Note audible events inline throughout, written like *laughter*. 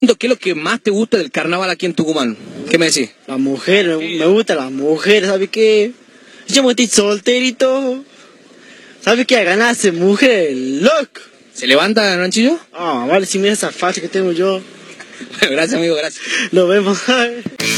¿Qué es lo que más te gusta del carnaval aquí en Tucumán? ¿Qué me decís? La mujer, me gusta la mujer, ¿sabes qué? Yo estoy solterito. ¿Sabes qué? Ganarse mujer, loco. ¿Se levanta, Ranchillo? Ah, vale, si mira esa facha que tengo yo. Bueno, *laughs* gracias, amigo, gracias. Nos vemos. *laughs*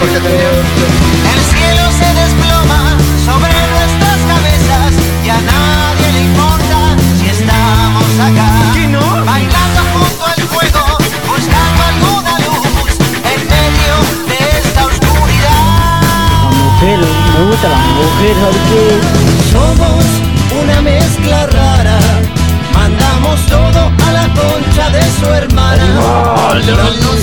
El cielo se desploma sobre nuestras cabezas y a nadie le importa si estamos acá. Bailando junto al fuego, buscando alguna luz en medio de esta oscuridad. La mujer, me gusta la mujer, ¿sabes qué? Somos una mezcla rara. Mandamos todo a la concha de su hermana.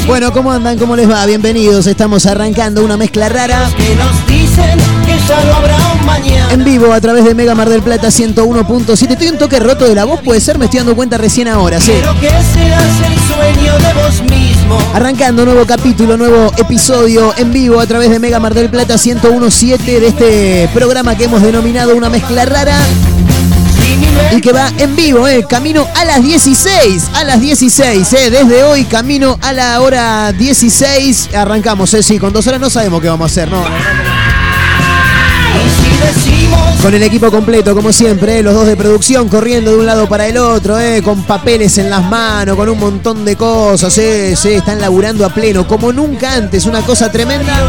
Bueno, ¿cómo andan? ¿Cómo les va? Bienvenidos. Estamos arrancando una mezcla rara Que nos dicen que ya no habrá un mañana. en vivo a través de Mega Mar del Plata 101.7. Estoy un toque roto de la voz, puede ser, me estoy dando cuenta recién ahora, sí. Quiero que seas el sueño de vos mismo. Arrancando nuevo capítulo, nuevo episodio en vivo a través de Mega Mar del Plata 101.7 de este programa que hemos denominado una mezcla rara y que va en vivo, eh, camino a las 16, a las 16, eh, desde hoy camino a la hora 16, arrancamos, eh, sí, con dos horas no sabemos qué vamos a hacer, no. Con el equipo completo, como siempre, eh, los dos de producción corriendo de un lado para el otro, eh, con papeles en las manos, con un montón de cosas, eh, sí, están laburando a pleno, como nunca antes, una cosa tremenda.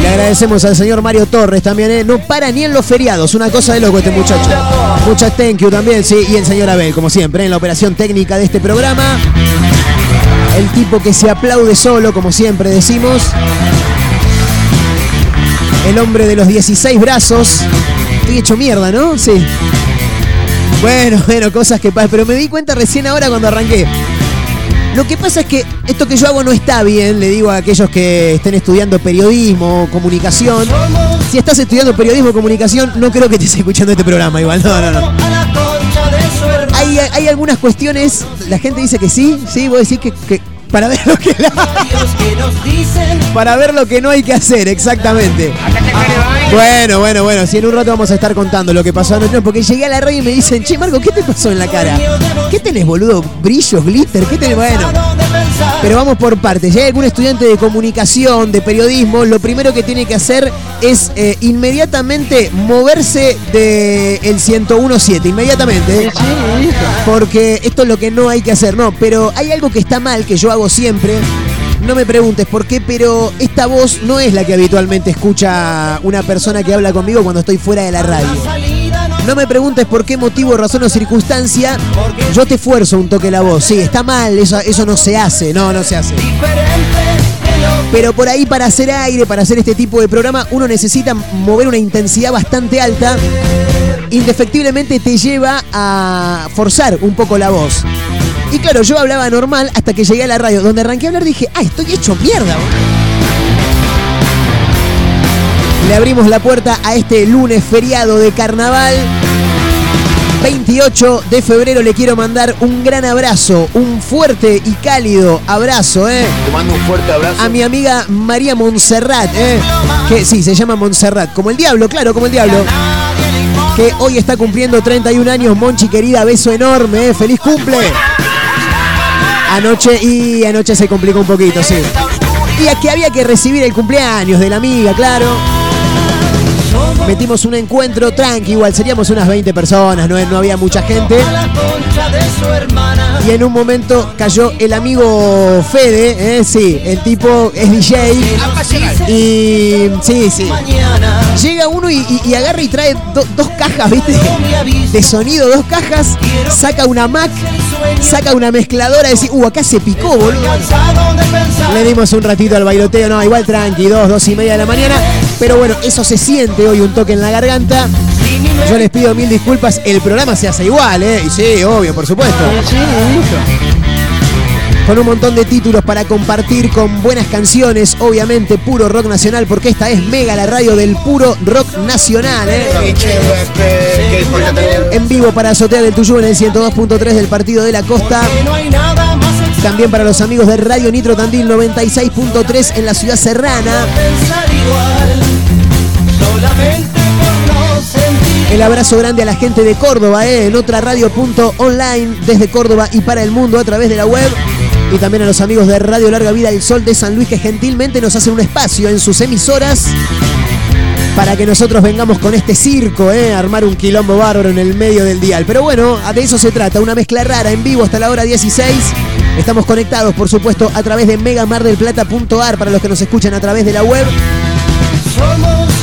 Le agradecemos al señor Mario Torres también, eh, no para ni en los feriados, una cosa de loco este muchacho. Muchas thank you también, sí, y el señor Abel, como siempre, en la operación técnica de este programa. El tipo que se aplaude solo, como siempre decimos. El hombre de los 16 brazos. Estoy hecho mierda, ¿no? Sí. Bueno, *laughs* bueno, cosas que pasan. Pero me di cuenta recién ahora cuando arranqué. Lo que pasa es que esto que yo hago no está bien, le digo a aquellos que estén estudiando periodismo, comunicación. Si estás estudiando periodismo o comunicación, no creo que estés escuchando este programa igual. No, no, no. hay algunas cuestiones, la gente dice que sí, sí, vos decís que, que para ver lo que la- para ver lo que no hay que hacer, exactamente. Bueno, bueno, bueno, si en un rato vamos a estar contando lo que pasó anoche, porque llegué a la radio y me dicen, che, Marco, ¿qué te pasó en la cara? ¿Qué tenés, boludo? ¿Brillos, glitter? ¿Qué tenés? Bueno. Pero vamos por partes. Si hay algún estudiante de comunicación, de periodismo, lo primero que tiene que hacer es eh, inmediatamente moverse del el 1017. Inmediatamente. ¿eh? Porque esto es lo que no hay que hacer. No, pero hay algo que está mal, que yo hago siempre. No me preguntes por qué, pero esta voz no es la que habitualmente escucha una persona que habla conmigo cuando estoy fuera de la radio. No me preguntes por qué motivo, razón o circunstancia, yo te esfuerzo un toque la voz. Sí, está mal, eso, eso no se hace, no, no se hace. Pero por ahí para hacer aire, para hacer este tipo de programa, uno necesita mover una intensidad bastante alta. Indefectiblemente te lleva a forzar un poco la voz. Y claro, yo hablaba normal hasta que llegué a la radio. Donde arranqué a hablar dije, ¡ay, estoy hecho mierda! Le abrimos la puerta a este lunes feriado de carnaval. 28 de febrero le quiero mandar un gran abrazo, un fuerte y cálido abrazo, ¿eh? Te mando un fuerte abrazo. A mi amiga María Montserrat, ¿eh? Que sí, se llama Montserrat, como el diablo, claro, como el diablo. Que hoy está cumpliendo 31 años, Monchi querida, beso enorme, ¿eh? ¡Feliz cumple! Anoche, y anoche se complicó un poquito, sí. Y es que había que recibir el cumpleaños de la amiga, claro. Metimos un encuentro tranqui, igual seríamos unas 20 personas, no, no había mucha gente. Y en un momento cayó el amigo Fede, ¿eh? sí, el tipo es DJ. Y sí, sí. Llega uno y, agarra y trae do- dos cajas, ¿viste? De sonido, dos cajas, saca una Mac, saca una mezcladora y dice, uh, acá se picó, boludo. Le dimos un ratito al bailoteo, no, igual tranqui, dos, dos y media de la mañana. Pero bueno, eso se siente hoy, un toque en la garganta. Yo les pido mil disculpas, el programa se hace igual, ¿eh? Y sí, obvio, por supuesto. Con un montón de títulos para compartir, con buenas canciones, obviamente, puro rock nacional, porque esta es Mega, la radio del puro rock nacional, ¿eh? En vivo para Azotea del Tuyú en el 102.3 del Partido de la Costa. También para los amigos de Radio Nitro Tandil 96.3 en la ciudad serrana. El abrazo grande a la gente de Córdoba, ¿eh? en otra radio.online desde Córdoba y para el mundo a través de la web. Y también a los amigos de Radio Larga Vida El Sol de San Luis que gentilmente nos hacen un espacio en sus emisoras para que nosotros vengamos con este circo, ¿eh? armar un quilombo bárbaro en el medio del dial. Pero bueno, de eso se trata, una mezcla rara en vivo hasta la hora 16. Estamos conectados, por supuesto, a través de megamardelplata.ar para los que nos escuchan a través de la web. Somos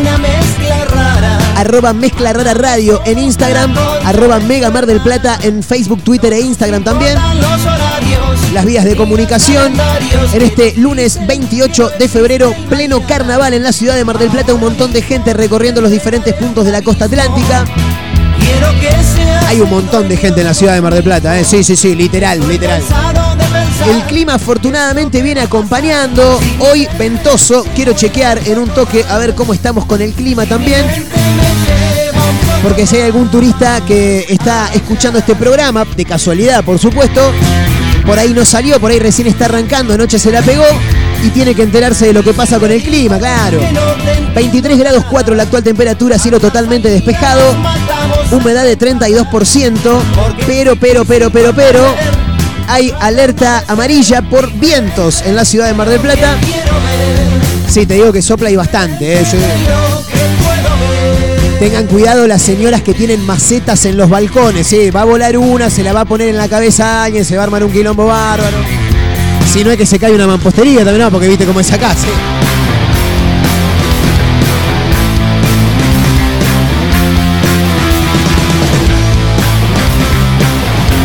una mezcla rara. arroba Mezcla Rara Radio en Instagram, arroba Mega Mar del Plata en Facebook, Twitter e Instagram también. Las vías de comunicación. En este lunes 28 de febrero, pleno carnaval en la ciudad de Mar del Plata, un montón de gente recorriendo los diferentes puntos de la costa atlántica. Hay un montón de gente en la ciudad de Mar del Plata, ¿eh? sí, sí, sí, literal, literal. El clima afortunadamente viene acompañando. Hoy ventoso. Quiero chequear en un toque a ver cómo estamos con el clima también. Porque si hay algún turista que está escuchando este programa, de casualidad por supuesto, por ahí no salió, por ahí recién está arrancando, anoche se la pegó y tiene que enterarse de lo que pasa con el clima, claro. 23 grados 4 la actual temperatura, cielo totalmente despejado, humedad de 32%, pero, pero, pero, pero, pero, hay alerta amarilla por vientos en la ciudad de Mar del Plata. Sí, te digo que sopla y bastante, ¿eh? Tengan cuidado las señoras que tienen macetas en los balcones, ¿sí? Va a volar una, se la va a poner en la cabeza a alguien, se va a armar un quilombo bárbaro. Si no es que se cae una mampostería también, no, porque viste cómo es acá, ¿sí?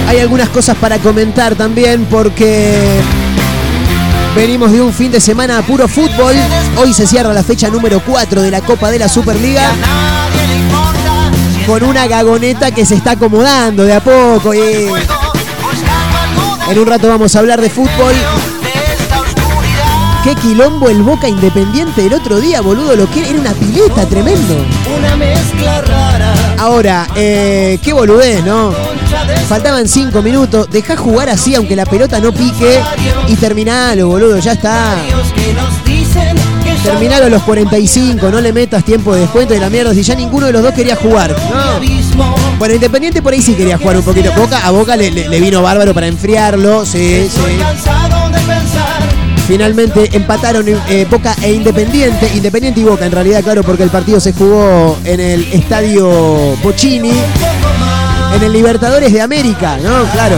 Hay algunas cosas para comentar también porque venimos de un fin de semana a puro fútbol. Hoy se cierra la fecha número 4 de la Copa de la Superliga con una gagoneta que se está acomodando de a poco. y en un rato vamos a hablar de fútbol. Qué quilombo el Boca Independiente el otro día, boludo. Lo que era una pileta tremendo. Una mezcla rara. Ahora, eh, qué boludez, ¿no? Faltaban 5 minutos. Dejá jugar así, aunque la pelota no pique. Y terminalo, boludo. Ya está. Terminalo a los 45. No le metas tiempo de descuento de la mierda. Si ya ninguno de los dos quería jugar. Bueno, Independiente por ahí sí quería jugar un poquito. Boca, a Boca le, le- vino bárbaro para enfriarlo. Sí, sí. Finalmente empataron eh, Boca e Independiente. Independiente y Boca, en realidad, claro, porque el partido se jugó en el estadio Pochini, en el Libertadores de América, ¿no? Claro.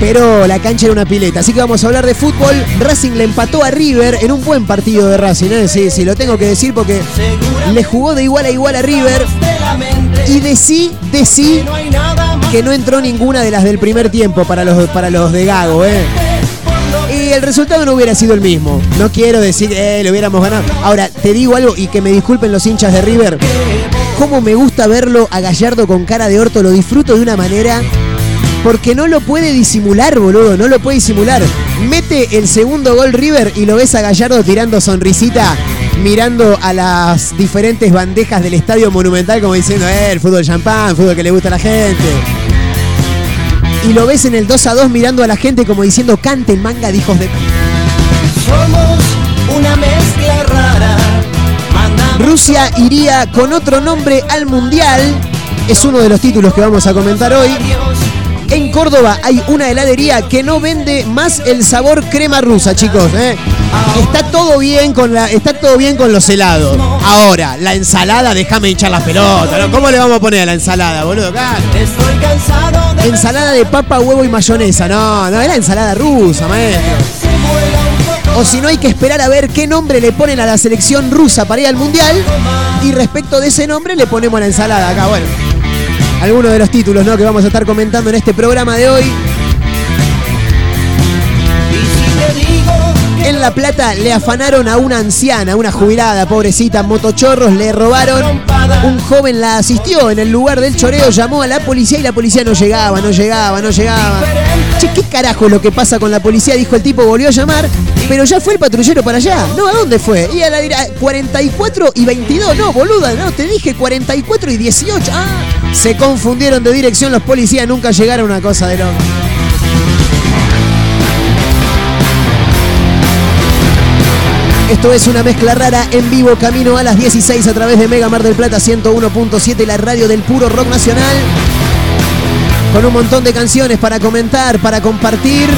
Pero la cancha era una pileta. Así que vamos a hablar de fútbol. Racing le empató a River en un buen partido de Racing, ¿eh? Sí, sí, lo tengo que decir porque le jugó de igual a igual a River. Y de sí, de sí, Que no entró ninguna de las del primer tiempo para los, para los de Gago, ¿eh? Y el resultado no hubiera sido el mismo. No quiero decir, eh, le hubiéramos ganado. Ahora, te digo algo y que me disculpen los hinchas de River. Cómo me gusta verlo a Gallardo con cara de orto, lo disfruto de una manera. Porque no lo puede disimular, boludo, no lo puede disimular. Mete el segundo gol River y lo ves a Gallardo tirando sonrisita, mirando a las diferentes bandejas del estadio monumental como diciendo, eh, el fútbol champán, fútbol que le gusta a la gente. Y lo ves en el 2 a 2 mirando a la gente como diciendo, canten manga de hijos de... Somos una mezcla rara. Rusia iría con otro nombre al Mundial. Es uno de los títulos que vamos a comentar hoy. En Córdoba hay una heladería que no vende más el sabor crema rusa, chicos. ¿eh? Está todo bien con la, está todo bien con los helados. Ahora, la ensalada, déjame hinchar las pelotas. ¿no? ¿Cómo le vamos a poner a la ensalada, boludo? De Ensalada de papa, huevo y mayonesa. No, no, era ensalada rusa, maestro. O si no, hay que esperar a ver qué nombre le ponen a la selección rusa para ir al mundial. Y respecto de ese nombre, le ponemos la ensalada acá. Bueno, algunos de los títulos ¿no? que vamos a estar comentando en este programa de hoy. En La Plata le afanaron a una anciana, una jubilada, pobrecita, motochorros, le robaron. Un joven la asistió en el lugar del choreo, llamó a la policía y la policía no llegaba, no llegaba, no llegaba. Che, ¿qué carajo es lo que pasa con la policía? Dijo el tipo, volvió a llamar, pero ya fue el patrullero para allá. No, ¿a dónde fue? Y a la dirá 44 y 22. No, boluda, no, te dije 44 y 18. Ah, se confundieron de dirección los policías, nunca llegaron a una cosa de loco. Esto es una mezcla rara en vivo, camino a las 16 a través de Mega Mar del Plata 101.7, la radio del puro rock nacional. Con un montón de canciones para comentar, para compartir.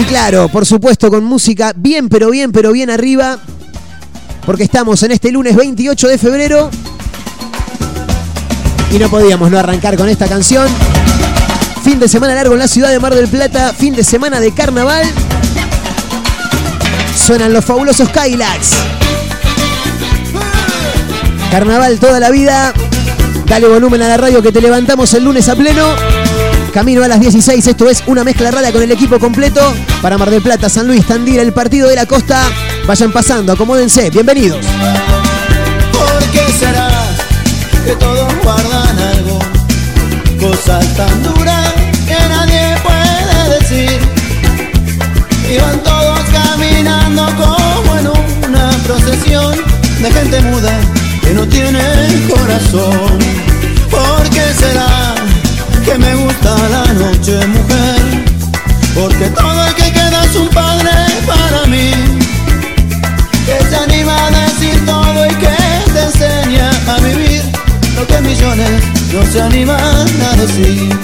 Y claro, por supuesto, con música bien, pero bien, pero bien arriba. Porque estamos en este lunes 28 de febrero. Y no podíamos no arrancar con esta canción. Fin de semana largo en la ciudad de Mar del Plata, fin de semana de carnaval. Suenan los fabulosos Kylax. Carnaval toda la vida. Dale volumen a la radio que te levantamos el lunes a pleno. Camino a las 16, esto es una mezcla rara con el equipo completo para Mar del Plata, San Luis, Tandira, el partido de la costa. Vayan pasando, acomódense, bienvenidos. ¿Por será que todos guardan algo? Cosas tan duras que nadie puede decir. Y van todos caminando como en una procesión de gente muda que no tiene corazón. ¿Por qué será que me gusta la noche, mujer? Porque todo el que queda es un padre no se animan a decir.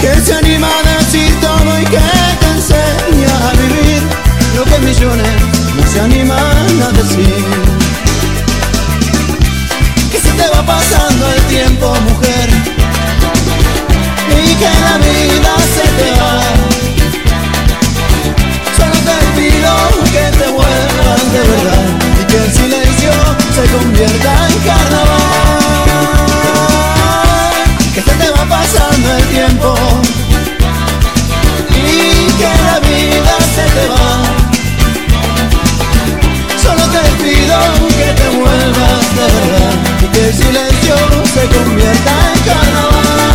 Que se anima a decir todo y que te enseña a vivir lo que millones no se animan a decir. Que se te va pasando el tiempo, mujer, y que la vida se te va. Solo te pido que te vuelvas de verdad y que el silencio se convierta en carnaval. Tiempo y que la vida se te va. Solo te pido que te vuelvas de verdad y que el silencio se convierta en carnaval.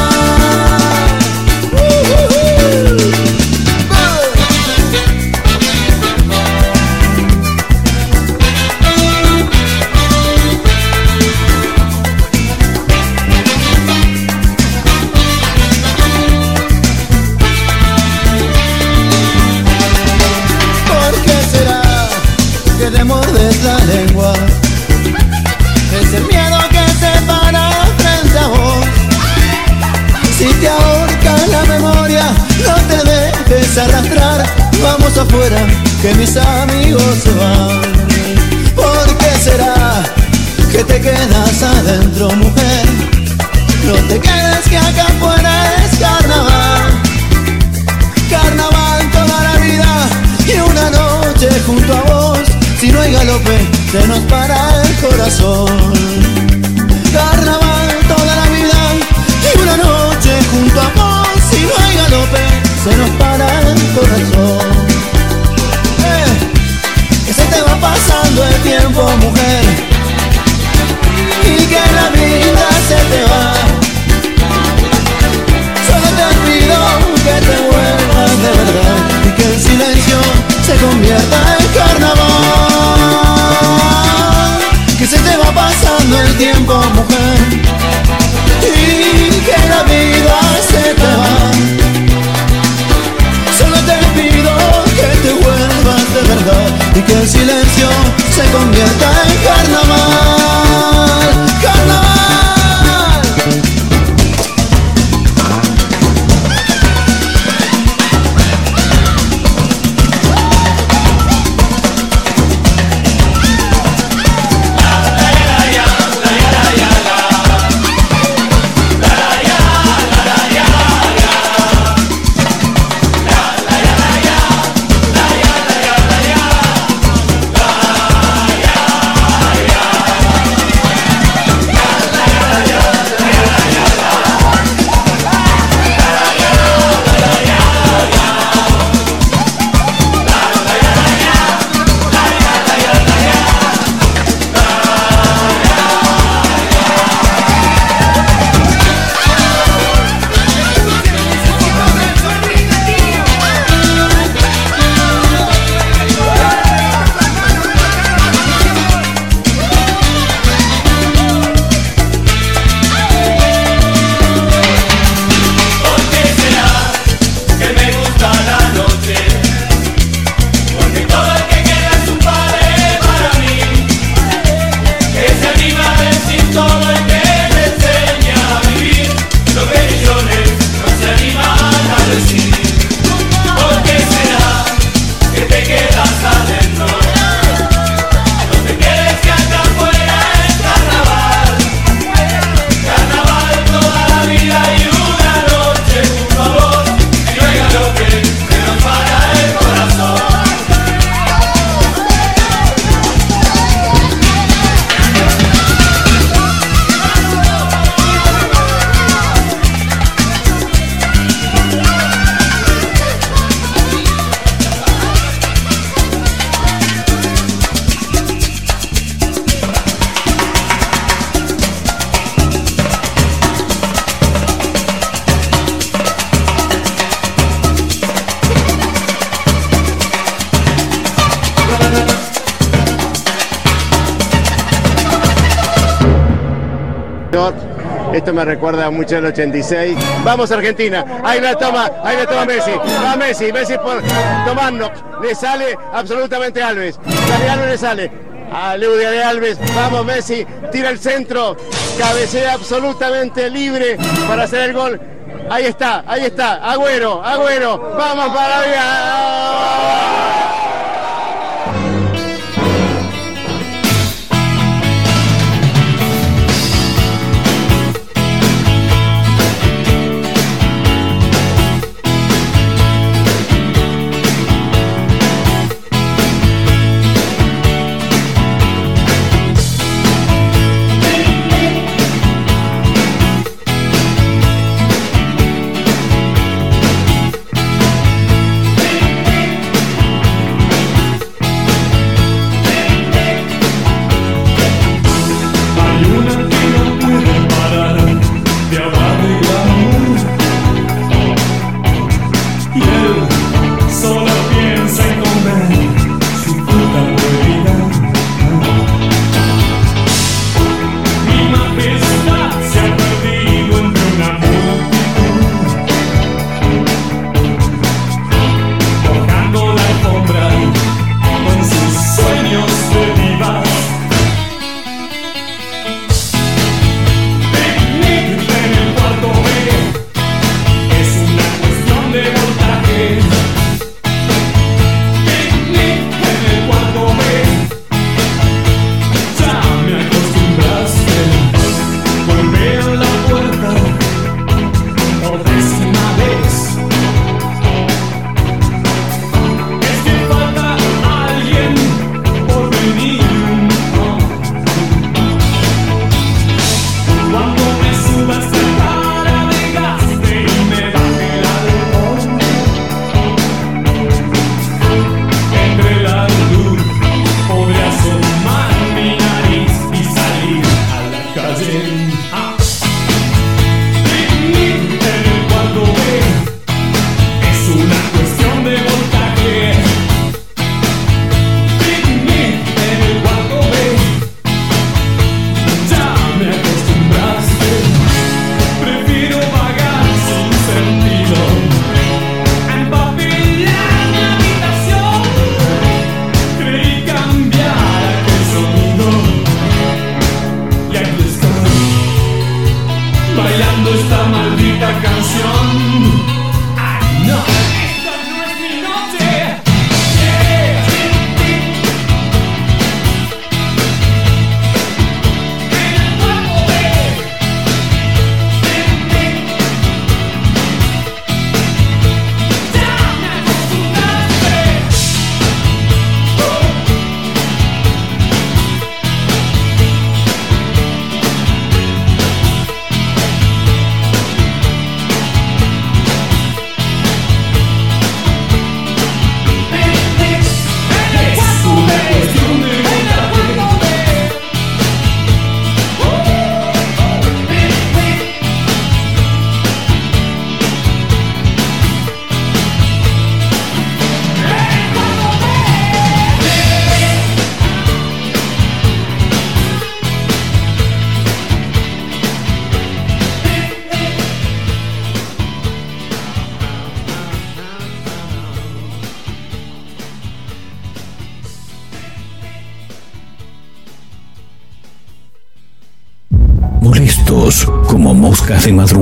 recuerda mucho el 86. Vamos Argentina, ahí la toma, ahí la toma Messi, va Messi, Messi por tomando, le sale absolutamente Alves, Italiano le sale, Aludia de Alves, vamos Messi, tira el centro, cabecea absolutamente libre para hacer el gol. Ahí está, ahí está, Agüero, Agüero, vamos para.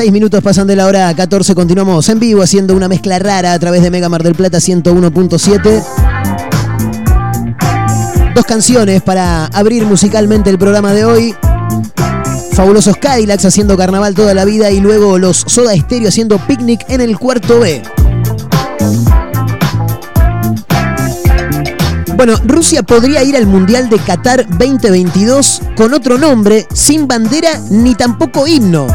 26 minutos pasan de la hora 14. Continuamos en vivo haciendo una mezcla rara a través de Mega Mar del Plata 101.7. Dos canciones para abrir musicalmente el programa de hoy. Fabulosos Cadillacs haciendo carnaval toda la vida y luego los Soda Stereo haciendo picnic en el cuarto B. Bueno, Rusia podría ir al Mundial de Qatar 2022 con otro nombre, sin bandera ni tampoco himno.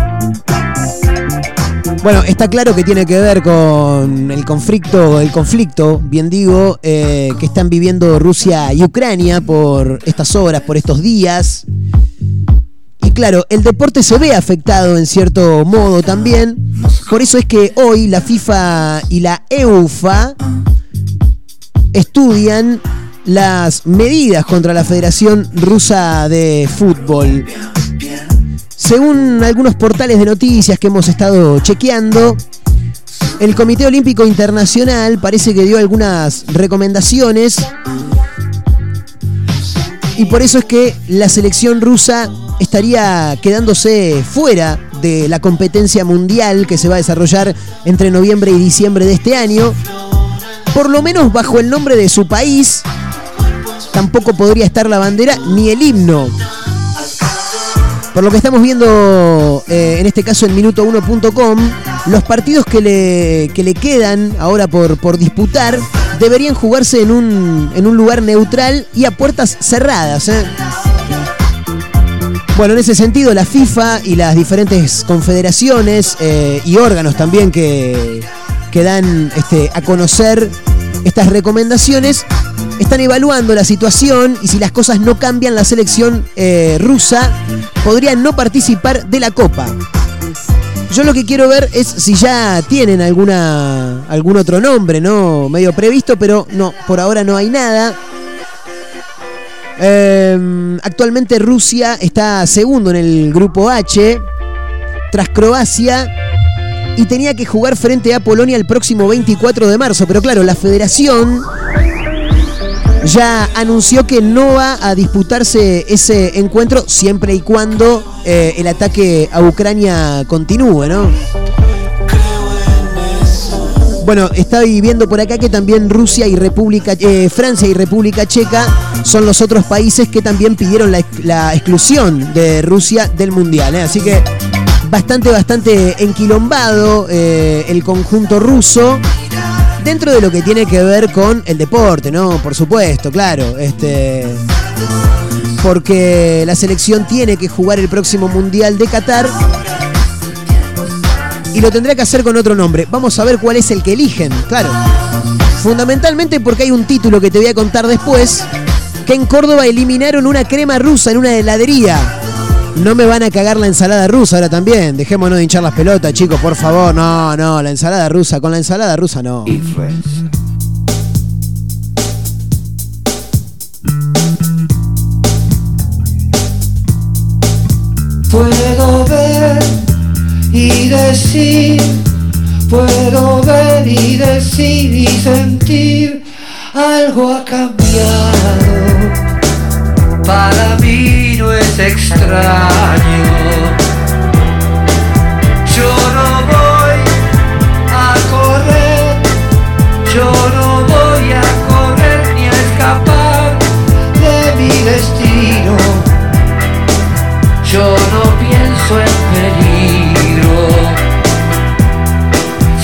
Bueno, está claro que tiene que ver con el conflicto, el conflicto, bien digo, eh, que están viviendo Rusia y Ucrania por estas horas, por estos días. Y claro, el deporte se ve afectado en cierto modo también. Por eso es que hoy la FIFA y la EUFA estudian las medidas contra la Federación Rusa de Fútbol. Según algunos portales de noticias que hemos estado chequeando, el Comité Olímpico Internacional parece que dio algunas recomendaciones y por eso es que la selección rusa estaría quedándose fuera de la competencia mundial que se va a desarrollar entre noviembre y diciembre de este año. Por lo menos bajo el nombre de su país, tampoco podría estar la bandera ni el himno. Por lo que estamos viendo eh, en este caso en minuto1.com, los partidos que le, que le quedan ahora por, por disputar deberían jugarse en un, en un lugar neutral y a puertas cerradas. ¿eh? Bueno, en ese sentido, la FIFA y las diferentes confederaciones eh, y órganos también que, que dan este, a conocer estas recomendaciones están evaluando la situación y si las cosas no cambian, la selección eh, rusa podría no participar de la Copa. Yo lo que quiero ver es si ya tienen alguna algún otro nombre, ¿no? Medio previsto, pero no, por ahora no hay nada. Eh, actualmente Rusia está segundo en el grupo H tras Croacia y tenía que jugar frente a Polonia el próximo 24 de marzo. Pero claro, la federación ya anunció que no va a disputarse ese encuentro siempre y cuando eh, el ataque a Ucrania continúe, ¿no? Bueno, estoy viendo por acá que también Rusia y República, eh, Francia y República Checa son los otros países que también pidieron la, exclusión de Rusia del Mundial. ¿eh? Así que bastante, bastante enquilombado el conjunto ruso. Dentro de lo que tiene que ver con el deporte, ¿no? Por supuesto, claro. Este. Porque la selección tiene que jugar el próximo Mundial de Qatar. Y lo tendrá que hacer con otro nombre. Vamos a ver cuál es el que eligen, claro. Fundamentalmente porque hay un título que te voy a contar después. Que en Córdoba eliminaron una crema rusa en una heladería. No me van a cagar la ensalada rusa ahora también. Dejémonos de hinchar las pelotas, chicos, por favor. No, no, la ensalada rusa. Con la ensalada rusa no. Puedo ver y decir, puedo ver y decir y sentir, algo ha cambiado. Para mí no es extraño. Yo no voy a correr, yo no voy a correr ni a escapar de mi destino. Yo no pienso en peligro.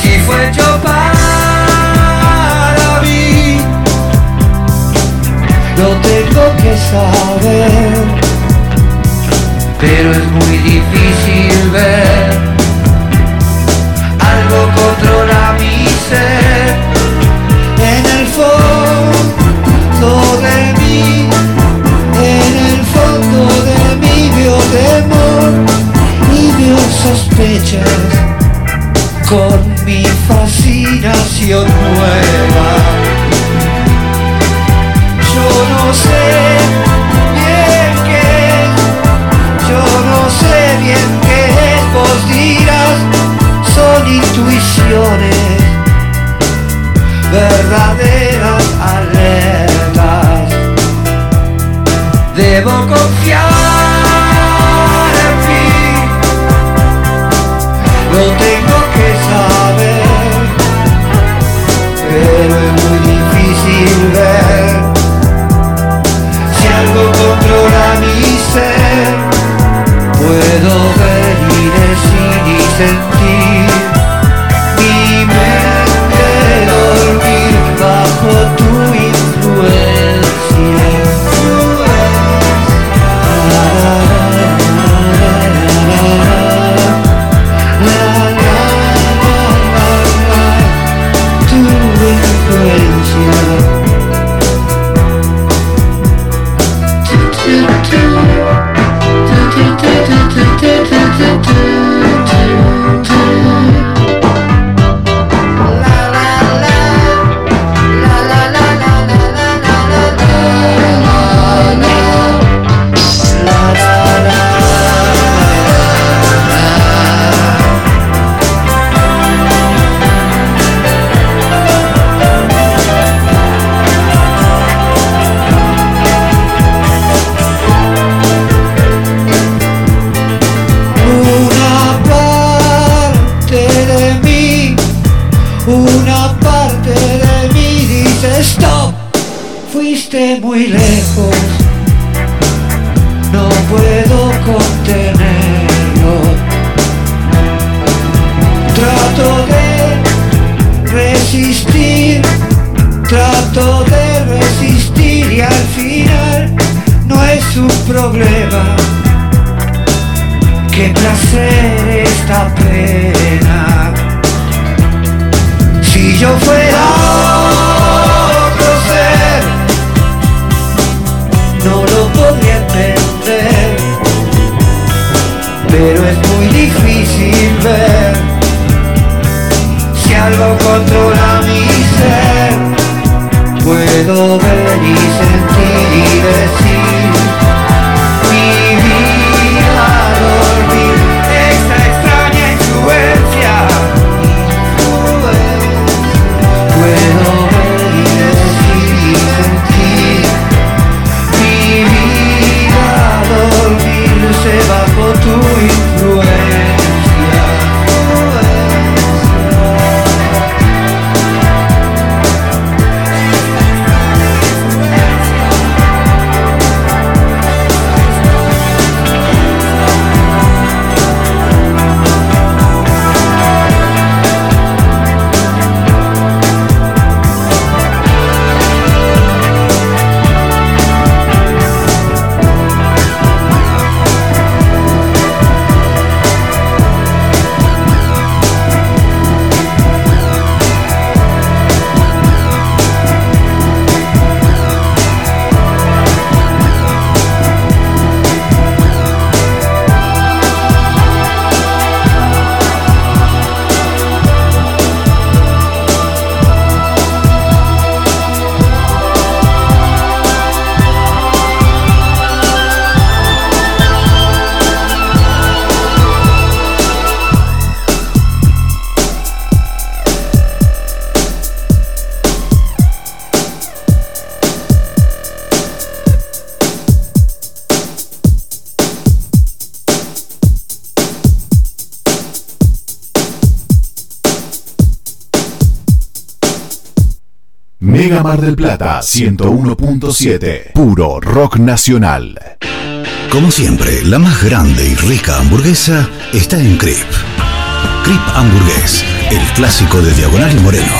Si fue yo para mí, lo tengo que saber. Pero es muy difícil ver. Algo controla mi ser. En el fondo de mí, en el fondo de mí veo temor y veo sospechas con mi fascinación nueva. Yo no sé es, vos dirás, son intuiciones, verdaderas alertas. Debo confiar sentir resistir, trato de resistir y al final no es un problema. Qué placer esta pena. Si yo fuera otro ser, no lo podría entender. Pero es muy difícil ver algo controla mi ser. Puedo ver y sentir y decir Mar del Plata 101.7. Puro rock nacional. Como siempre, la más grande y rica hamburguesa está en Crip. Crip Hamburgués, el clásico de Diagonal y Moreno.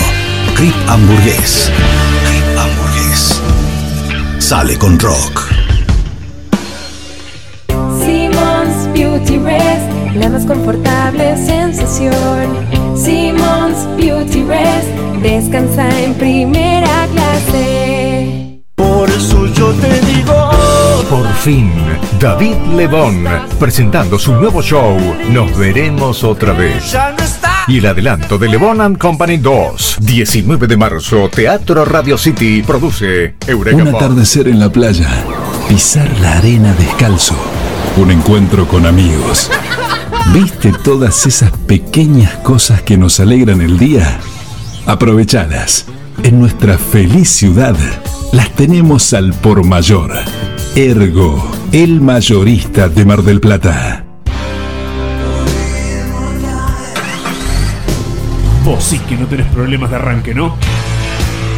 Crip Hamburgués. Crip Hamburgués. Sale con rock. Simmons Beauty Rest, la más confortable sensación. Simmons Beauty Rest, descansa en primera clase. Por eso yo te digo. Por fin, David Lebón, presentando su nuevo show, Nos veremos otra vez. Ya no está. Y el adelanto de Lebón and Company 2, 19 de marzo, Teatro Radio City, produce Eureka Un atardecer en la playa, pisar la arena descalzo, un encuentro con amigos. *laughs* ¿Viste todas esas pequeñas cosas que nos alegran el día? Aprovechadas. En nuestra feliz ciudad las tenemos al por mayor. Ergo, el mayorista de Mar del Plata. Vos sí que no tenés problemas de arranque, ¿no?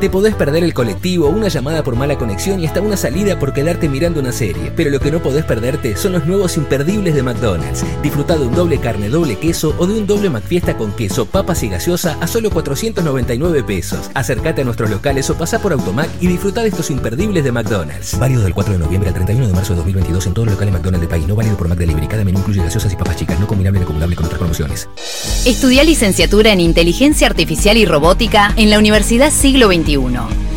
Te podés perder el colectivo, una llamada por mala conexión y hasta una salida por quedarte mirando una serie. Pero lo que no podés perderte son los nuevos imperdibles de McDonald's. Disfruta de un doble carne, doble queso o de un doble McFiesta con queso, papas y gaseosa a solo 499 pesos. Acércate a nuestros locales o pasa por Automac y disfruta de estos imperdibles de McDonald's. Válido del 4 de noviembre al 31 de marzo de 2022 en todos los locales McDonald's del país. No válido por McDelivery. Cada menú incluye gaseosas y papas chicas. No combinable ni acumulable con otras promociones. Estudia licenciatura en Inteligencia Artificial y Robótica en la Universidad Siglo XXI.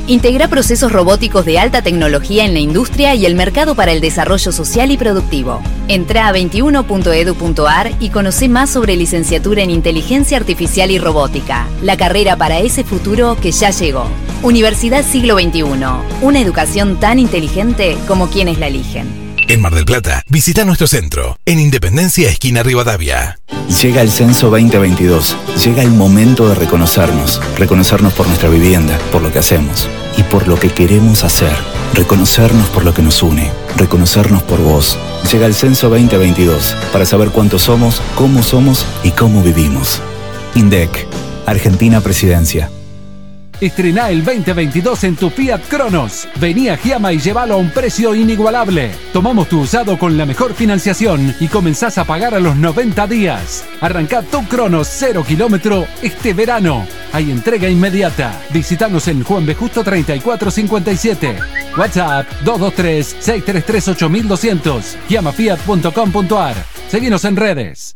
Integra procesos robóticos de alta tecnología en la industria y el mercado para el desarrollo social y productivo. Entra a 21.edu.ar y conoce más sobre licenciatura en Inteligencia Artificial y Robótica, la carrera para ese futuro que ya llegó. Universidad Siglo XXI, una educación tan inteligente como quienes la eligen. En Mar del Plata, visita nuestro centro, en Independencia, esquina Rivadavia. Llega el censo 2022. Llega el momento de reconocernos. Reconocernos por nuestra vivienda, por lo que hacemos y por lo que queremos hacer. Reconocernos por lo que nos une. Reconocernos por vos. Llega el censo 2022 para saber cuántos somos, cómo somos y cómo vivimos. INDEC. Argentina Presidencia. Estrená el 2022 en tu Fiat Cronos. Vení a Giama y llévalo a un precio inigualable. Tomamos tu usado con la mejor financiación y comenzás a pagar a los 90 días. Arrancá tu Cronos 0 kilómetro este verano. Hay entrega inmediata. Visítanos en Juan B. Justo 3457. WhatsApp 223-633-8200. Giamafiat.com.ar. Seguinos en redes.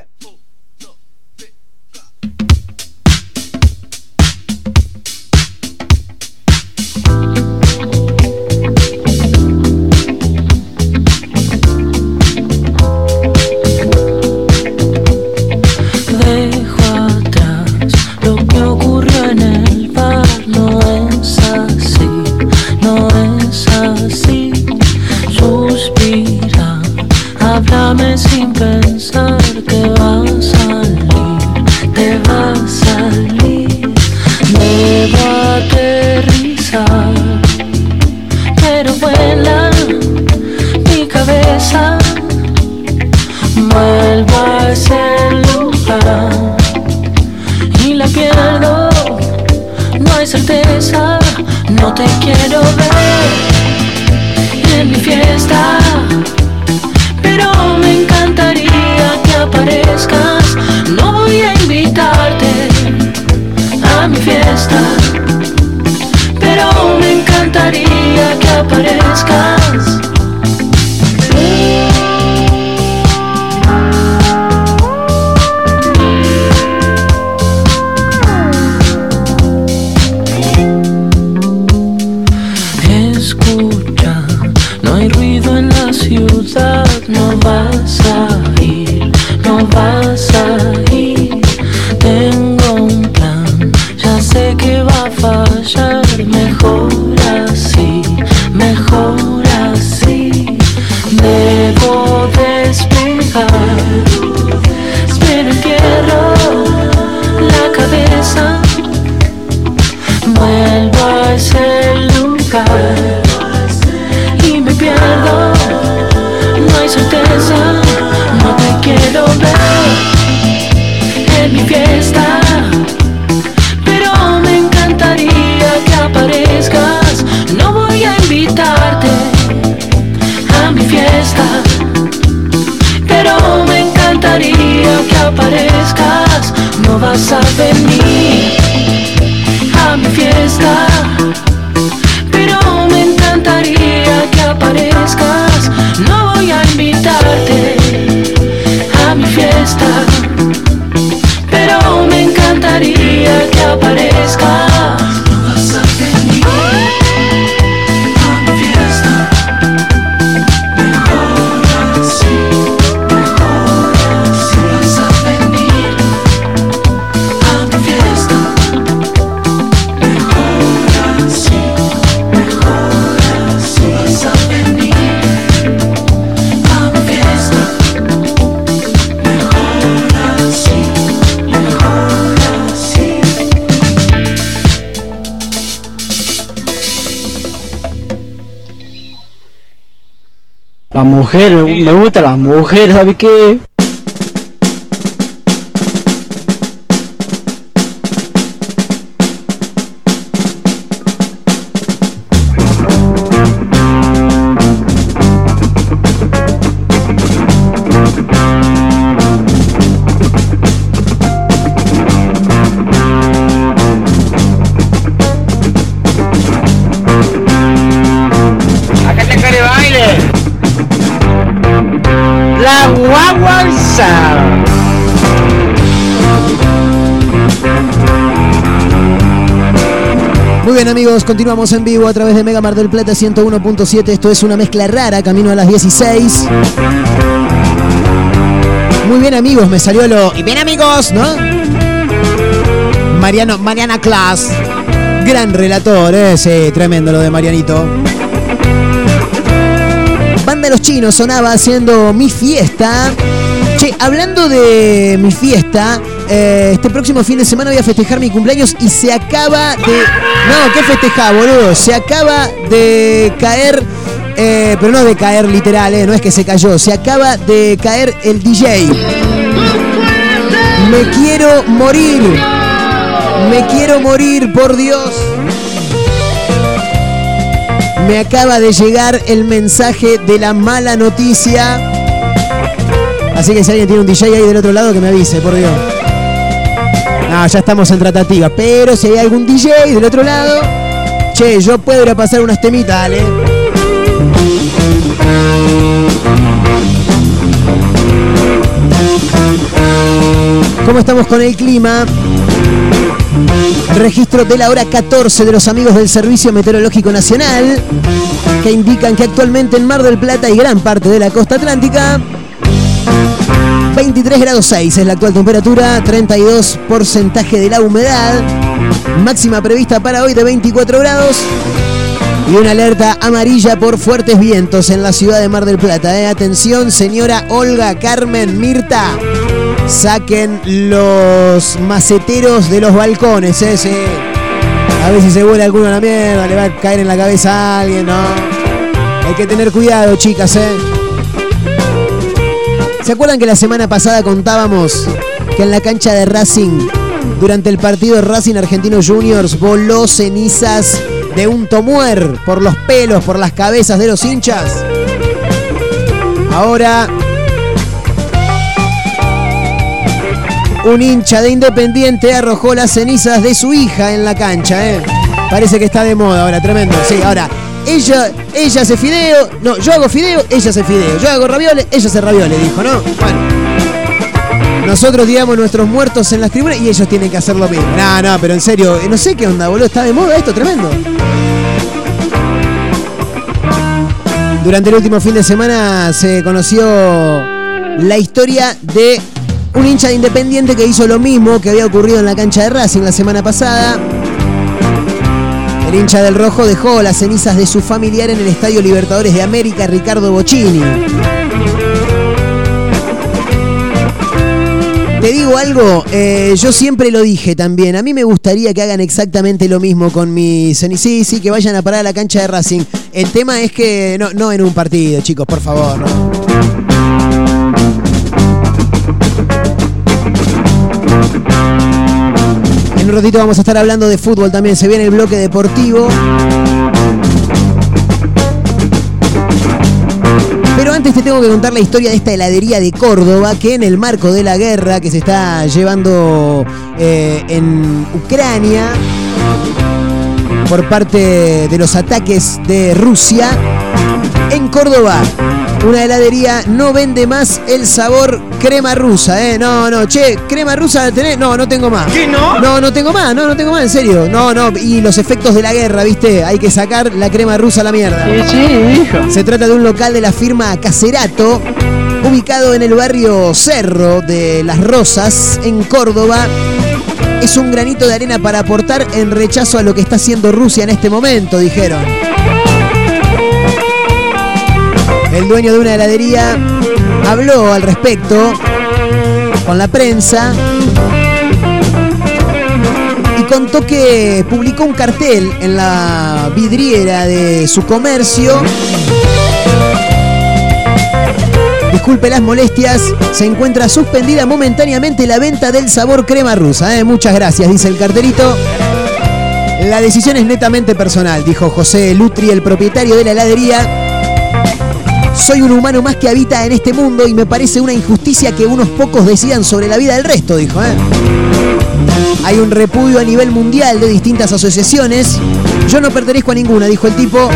vuelvo a ese lugar y la pierdo. No hay certeza, no te quiero ver en mi fiesta, pero me encantaría que aparezcas. No voy a invitarte a mi fiesta, pero me encantaría que aparezcas. Vas a venir a mi fiesta. Pero me encantaría que aparezcas. No voy a invitarte La mujer, me, gusta la mujer, ¿sabes qué? Continuamos en vivo a través de Mega Mar del Plata 101.7. Esto es una mezcla rara, camino a las 16. Muy bien amigos, me salió lo... Y bien amigos, ¿no? Mariano, Mariana Class. Gran relator, ¿eh? Sí, tremendo lo de Marianito. Banda Los Chinos sonaba haciendo Mi Fiesta. Che, hablando de mi fiesta, eh, este próximo fin de semana voy a festejar mi cumpleaños y se acaba de... No, ¿qué festejar, boludo? Se acaba de caer... eh, pero no de caer literal, eh, no es que se cayó, se acaba de caer el DJ. Me quiero morir. Me quiero morir, por Dios. Me acaba de llegar el mensaje de la mala noticia. Así que si alguien tiene un DJ ahí del otro lado, que me avise, por Dios. No, ya estamos en tratativa. Pero si hay algún DJ del otro lado, che, yo puedo ir a pasar unas temitas, dale. ¿Cómo estamos con el clima? Registro de la hora 14 de los amigos del Servicio Meteorológico Nacional que indican que actualmente en Mar del Plata y gran parte de la costa atlántica 23 grados 6 es la actual temperatura, 32 porcentaje de la humedad, máxima prevista para hoy de 24 grados y una alerta amarilla por fuertes vientos en la ciudad de Mar del Plata. ¿eh? Atención, señora Olga Carmen Mirta. Saquen los maceteros de los balcones, ¿eh? Sí. A ver si se vuela alguno a la mierda, le va a caer en la cabeza a alguien, ¿no? Hay que tener cuidado, chicas, ¿eh? ¿Se acuerdan que la semana pasada contábamos que en la cancha de Racing durante el partido Racing Argentino Juniors voló cenizas de un tomuer por los pelos, por las cabezas de los hinchas. Ahora un hincha de Independiente arrojó las cenizas de su hija en la cancha. ¿eh? Parece que está de moda ahora, tremendo. Sí, ahora ella, ella hace fideo, no, yo hago fideo, ella hace fideo. Yo hago ravioles, ella hace ravioles, dijo, ¿no? Bueno. Nosotros digamos nuestros muertos en las tribunas y ellos tienen que hacer lo mismo. No, no, pero en serio, no sé qué onda, boludo. Está de moda esto, tremendo. Durante el último fin de semana se conoció la historia de un hincha de Independiente que hizo lo mismo que había ocurrido en la cancha de Racing la semana pasada. El hincha del Rojo dejó las cenizas de su familiar en el Estadio Libertadores de América, Ricardo Bocini. Te digo algo, eh, yo siempre lo dije también. A mí me gustaría que hagan exactamente lo mismo con mis. Sí, sí, que vayan a parar a la cancha de Racing. El tema es que no, no en un partido, chicos, por favor. Un ratito vamos a estar hablando de fútbol también. Se viene el bloque deportivo. Pero antes te tengo que contar la historia de esta heladería de Córdoba que en el marco de la guerra que se está llevando eh, en Ucrania por parte de los ataques de Rusia, en Córdoba una heladería no vende más el sabor crema rusa, ¿eh? No, no, che, crema rusa tenés. No, no tengo más. ¿Qué, no? No, no tengo más, no, no tengo más, en serio. No, no, y los efectos de la guerra, ¿viste? Hay que sacar la crema rusa a la mierda. Sí, sí, hijo. Se trata de un local de la firma Caserato, ubicado en el barrio Cerro de Las Rosas, en Córdoba. Es un granito de arena para aportar en rechazo a lo que está haciendo Rusia en este momento, dijeron. El dueño de una heladería habló al respecto con la prensa y contó que publicó un cartel en la vidriera de su comercio. Disculpe las molestias, se encuentra suspendida momentáneamente la venta del sabor crema rusa. ¿eh? Muchas gracias, dice el carterito. La decisión es netamente personal, dijo José Lutri, el propietario de la heladería. Soy un humano más que habita en este mundo y me parece una injusticia que unos pocos decidan sobre la vida del resto, dijo. ¿eh? Hay un repudio a nivel mundial de distintas asociaciones. Yo no pertenezco a ninguna, dijo el tipo,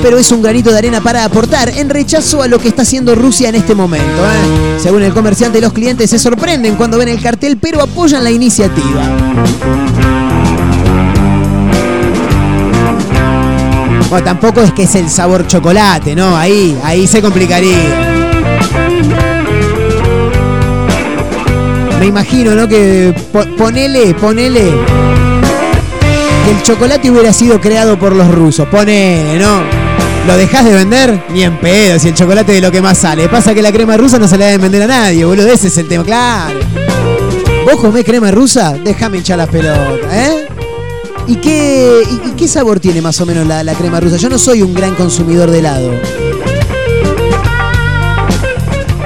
pero es un granito de arena para aportar en rechazo a lo que está haciendo Rusia en este momento. ¿eh? Según el comerciante, los clientes se sorprenden cuando ven el cartel, pero apoyan la iniciativa. Bueno, tampoco es que es el sabor chocolate, ¿no? Ahí, ahí se complicaría. Me imagino, ¿no? Que po- ponele, ponele. Que el chocolate hubiera sido creado por los rusos. Ponele, ¿no? ¿Lo dejás de vender? Ni en pedo, si el chocolate es de lo que más sale. Pasa que la crema rusa no se la deben vender a nadie, boludo. Ese es el tema, claro. ¿Vos comés crema rusa? Déjame hinchar las pelotas, ¿eh? ¿Y qué, y, qué sabor tiene más o menos la, la crema rusa? Yo no soy un gran consumidor de helado.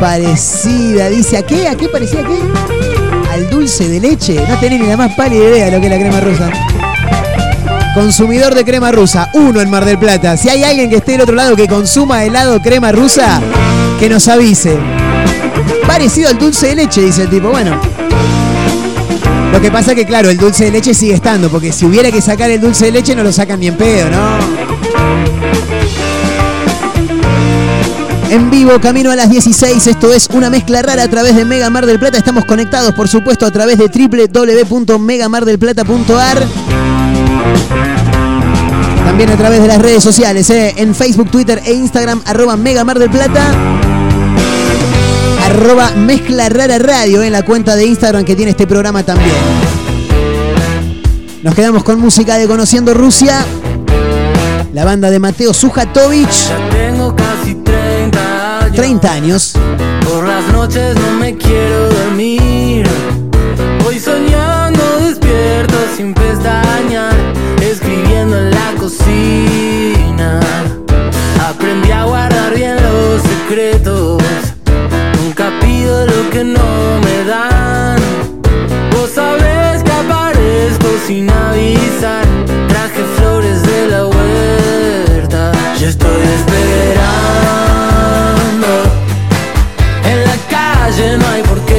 Parecida, dice, ¿a qué? ¿A qué parecía qué? Al dulce de leche. No tenés ni la más pálida idea de lo que es la crema rusa. Consumidor de crema rusa, uno en Mar del Plata. Si hay alguien que esté del otro lado que consuma helado crema rusa, que nos avise. Parecido al dulce de leche, dice el tipo. Bueno, lo que pasa que, claro, el dulce de leche sigue estando, porque si hubiera que sacar el dulce de leche no lo sacan ni en pedo, ¿no? En vivo, camino a las 16, esto es una mezcla rara a través de Mega Mar del Plata. Estamos conectados, por supuesto, a través de www.megamardelplata.ar. También a través de las redes sociales, ¿eh? en Facebook, Twitter e Instagram, arroba Mega Mar del Plata. Arroba Mezcla Rara Radio en la cuenta de Instagram que tiene este programa también. Nos quedamos con música de Conociendo Rusia. La banda de Mateo Sujatovich. Tengo casi 30 años. 30 años. Por las noches no me quiero dormir. Voy soñando despierto sin pestañear. Escribiendo en la cocina. Aprendí a guardar bien los secretos. Lo que no me dan. Vos sabés que apagar sin avisar. Traje flores de la huerta. Yo estoy esperando. En la calle no hay por qué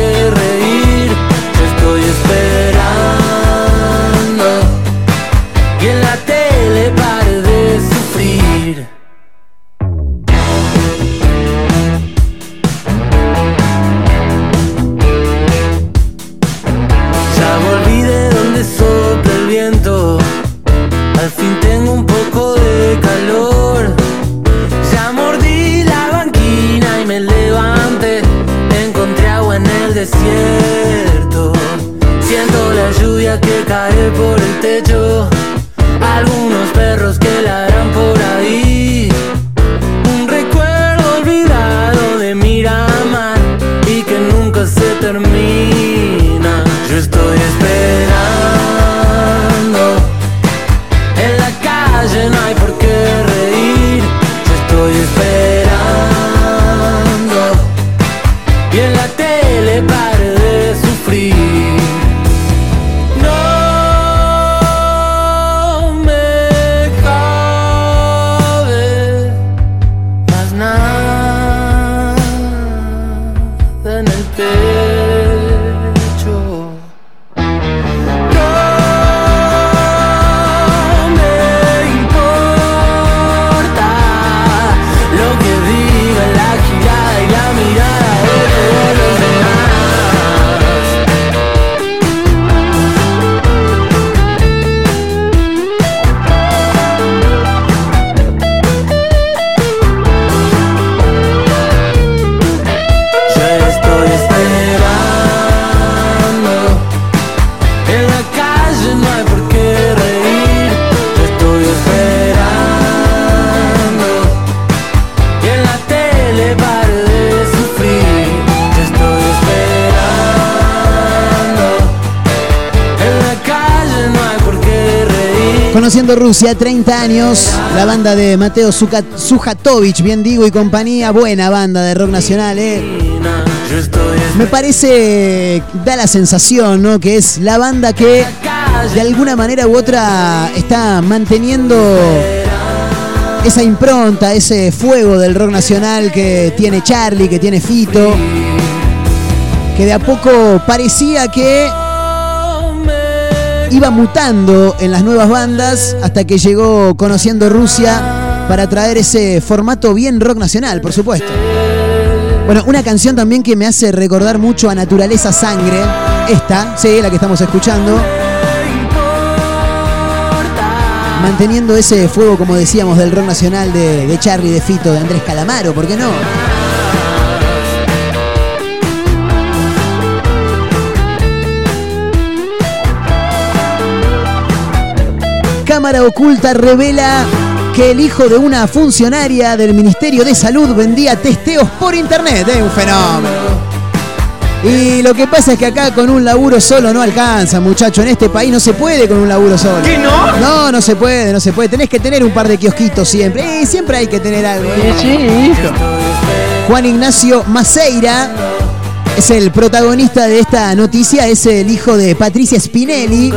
por el techo. Algunos perros que Conociendo Rusia, 30 años, la banda de Mateo Sujatovich, bien digo, y compañía, buena banda de rock nacional, ¿eh? Me parece, da la sensación, ¿no? Que es la banda que de alguna manera u otra está manteniendo esa impronta, ese fuego del rock nacional que tiene Charlie, que tiene Fito, que de a poco parecía que iba mutando en las nuevas bandas hasta que llegó conociendo Rusia para traer ese formato bien rock nacional, por supuesto. Bueno, una canción también que me hace recordar mucho a Naturaleza Sangre, esta, sí, la que estamos escuchando. Manteniendo ese fuego, como decíamos, del rock nacional de, de Charlie, de Fito, de Andrés Calamaro, ¿por qué no? Cámara oculta revela que el hijo de una funcionaria del Ministerio de Salud vendía testeos por internet. Es un fenómeno. Y lo que pasa es que acá con un laburo solo no alcanza, muchacho. En este país no se puede con un laburo solo. ¿Qué no? No, no se puede, no se puede. Tenés que tener un par de kiosquitos siempre. Eh, siempre hay que tener algo. ¿eh? Sí, hijo. Juan Ignacio Maceira es el protagonista de esta noticia, es el hijo de Patricia Spinelli,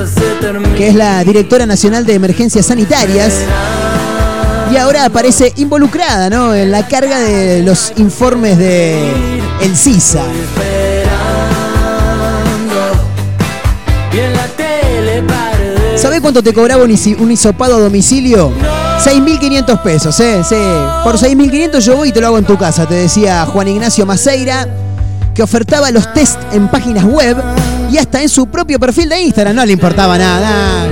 que es la directora nacional de emergencias sanitarias. Y ahora aparece involucrada ¿no? en la carga de los informes de el CISA. ¿Sabés cuánto te cobraba un hisopado a domicilio? 6.500 pesos, ¿eh? Sí. Por 6.500 yo voy y te lo hago en tu casa, te decía Juan Ignacio Maceira, que ofertaba los test en páginas web y hasta en su propio perfil de Instagram. No le importaba nada.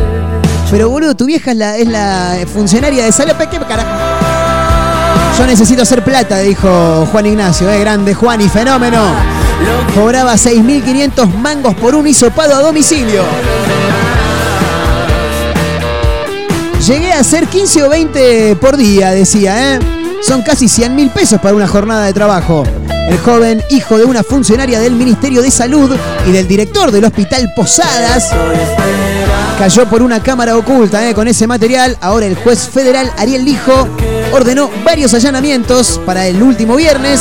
Pero boludo, tu vieja es la, funcionaria de salud. ¿Qué carajo? Yo necesito hacer plata, dijo Juan Ignacio, ¿eh? Grande Juan y fenómeno. Cobraba 6.500 mangos por un hisopado a domicilio. Llegué a hacer 15 o 20 por día, decía, ¿eh? Son casi 100 mil pesos para una jornada de trabajo. El joven, hijo de una funcionaria del Ministerio de Salud y del director del Hospital Posadas, cayó por una cámara oculta ¿eh? con ese material. Ahora el juez federal Ariel Lijo ordenó varios allanamientos para el último viernes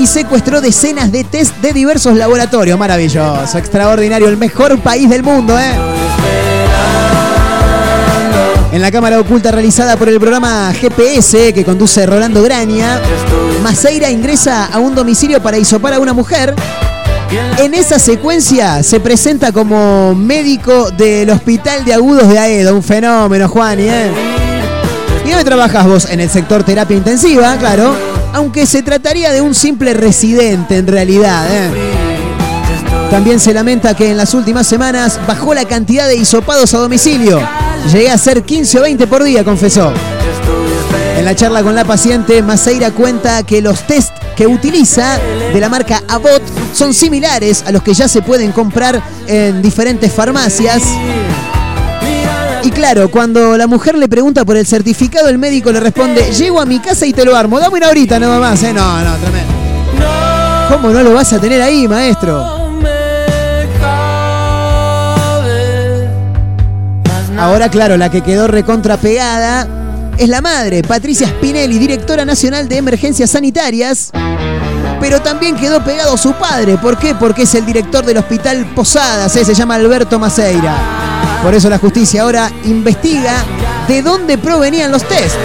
y secuestró decenas de test de diversos laboratorios. Maravilloso, extraordinario, el mejor país del mundo, ¿eh? En la cámara oculta realizada por el programa GPS que conduce Rolando Graña, Maceira ingresa a un domicilio para hisopar a una mujer. En esa secuencia se presenta como médico del Hospital de Agudos de Aedo, un fenómeno, Juan. ¿eh? ¿Y dónde trabajas vos? En el sector terapia intensiva, claro. Aunque se trataría de un simple residente en realidad. ¿eh? También se lamenta que en las últimas semanas bajó la cantidad de hisopados a domicilio. Llegué a ser 15 o 20 por día, confesó. En la charla con la paciente, Maceira cuenta que los test que utiliza de la marca Abbott son similares a los que ya se pueden comprar en diferentes farmacias. Y claro, cuando la mujer le pregunta por el certificado, el médico le responde, llego a mi casa y te lo armo, dame una horita nada más, ¿eh? No, no, tremendo. ¿Cómo no lo vas a tener ahí, maestro? Ahora, claro, la que quedó recontrapegada es la madre, Patricia Spinelli, directora nacional de emergencias sanitarias. Pero también quedó pegado su padre. ¿Por qué? Porque es el director del hospital Posadas, ¿eh? se llama Alberto Maceira. Por eso la justicia ahora investiga de dónde provenían los test.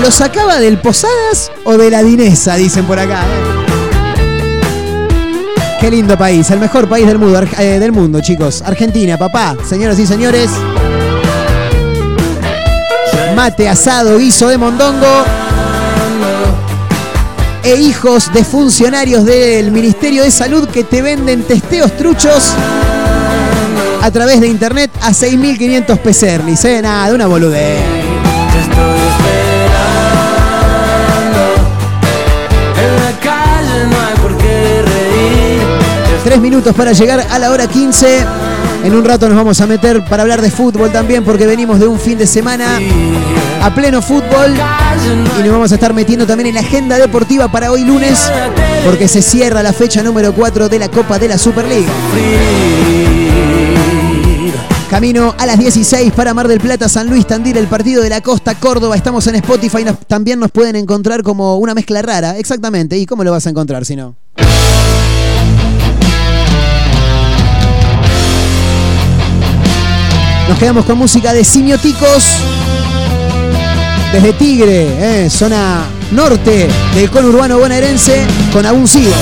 ¿Los sacaba del Posadas o de la Dinesa? Dicen por acá. Qué lindo país, el mejor país del mundo, eh, del mundo, chicos. Argentina, papá, señoras y señores. Mate, asado, guiso de mondongo. E hijos de funcionarios del Ministerio de Salud que te venden testeos truchos a través de internet a 6.500 peserlis. ¿eh? Nada, una boludez. Tres minutos para llegar a la hora 15. En un rato nos vamos a meter para hablar de fútbol también porque venimos de un fin de semana a pleno fútbol y nos vamos a estar metiendo también en la agenda deportiva para hoy lunes porque se cierra la fecha número 4 de la Copa de la Superliga. Camino a las 16 para Mar del Plata, San Luis, Tandil, el partido de la Costa, Córdoba. Estamos en Spotify, también nos pueden encontrar como una mezcla rara, exactamente. ¿Y cómo lo vas a encontrar si no? Nos quedamos con música de simioticos. Desde Tigre, eh, zona norte del conurbano bonaerense, con Aún Sigo.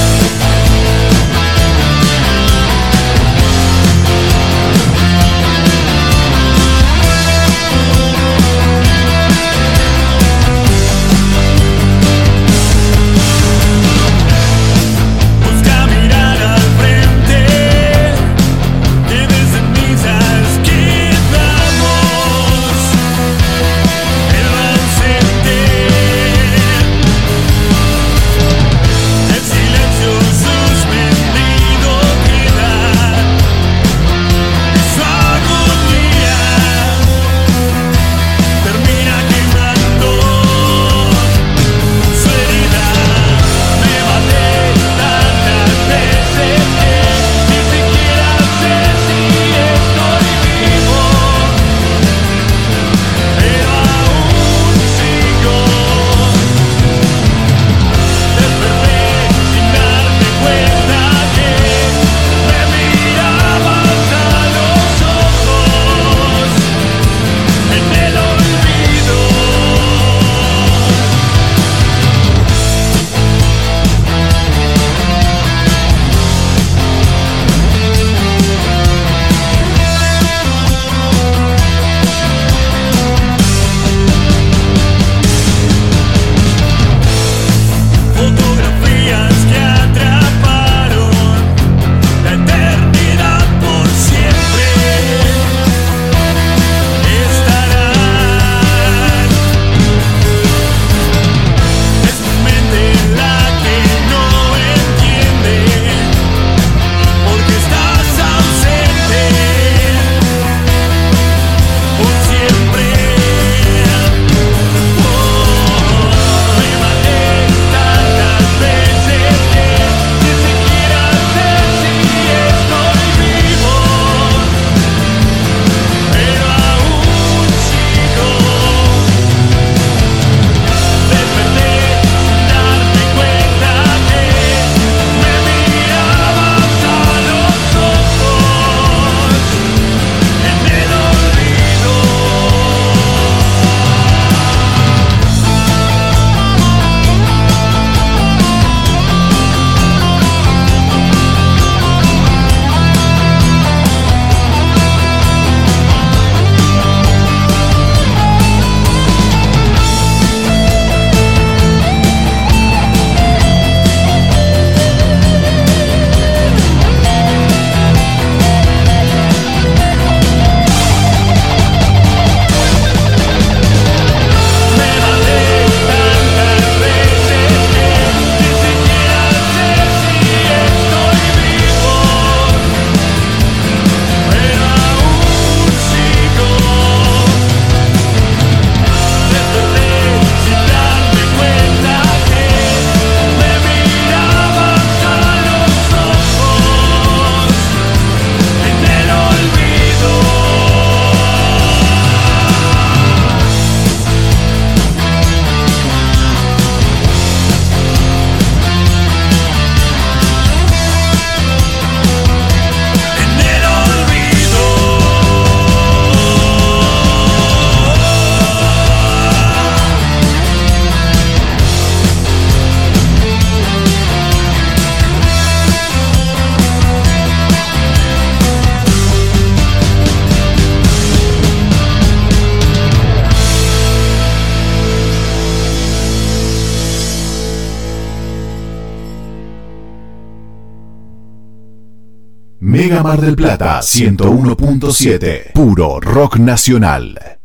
Mar del Plata 101.7. Puro rock nacional.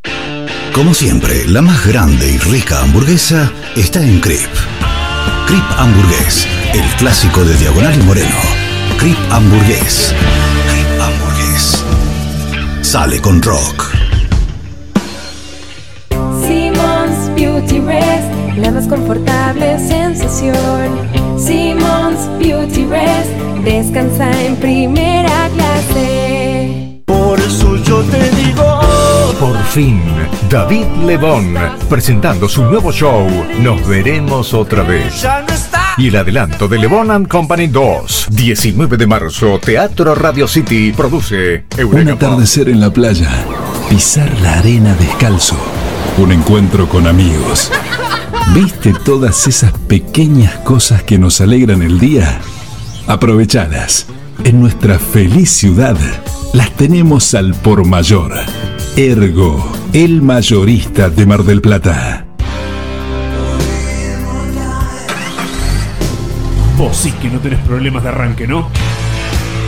Como siempre, la más grande y rica hamburguesa está en Crip. Crip Hamburgués, el clásico de Diagonal y Moreno. Crip Hamburgués. Crip Hamburgués. Sale con rock. Simmons Beauty Rest, la más confortable sensación. Simmons Beauty Rest, descansa en primera clase. Por eso yo te digo. Por fin, David Lebón presentando su nuevo show Nos veremos otra vez. Y el adelanto de Lebón and Company 2, 19 de marzo, Teatro Radio City produce Un Eureka atardecer en la playa, pisar la arena descalzo, un encuentro con amigos. ¿Viste todas esas pequeñas cosas que nos alegran el día? Aprovechadas. En nuestra feliz ciudad las tenemos al por mayor. Ergo, el mayorista de Mar del Plata. Vos sí que no tenés problemas de arranque, ¿no?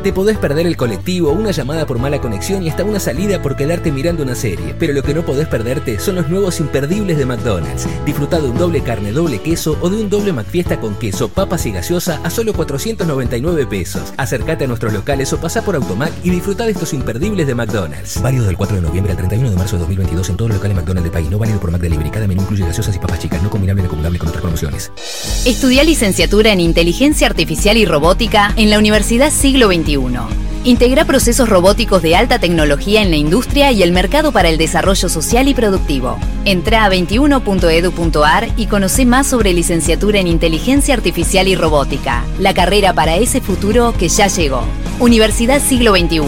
Te podés perder el colectivo, una llamada por mala conexión y hasta una salida por quedarte mirando una serie. Pero lo que no podés perderte son los nuevos imperdibles de McDonald's. Disfruta de un doble carne, doble queso o de un doble McFiesta con queso, papas y gaseosa a solo 499 pesos. Acércate a nuestros locales o pasá por Automac y disfruta de estos imperdibles de McDonald's. Válido del 4 de noviembre al 31 de marzo de 2022 en todos los locales McDonald's del país. No válido por McDelivery. Cada menú incluye gaseosas y papas chicas. No combinable ni acumulable con otras promociones. Estudia licenciatura en Inteligencia Artificial y Robótica en la Universidad Siglo XXI. Integra procesos robóticos de alta tecnología en la industria y el mercado para el desarrollo social y productivo. Entra a 21.edu.ar y conoce más sobre licenciatura en Inteligencia Artificial y Robótica, la carrera para ese futuro que ya llegó. Universidad Siglo XXI,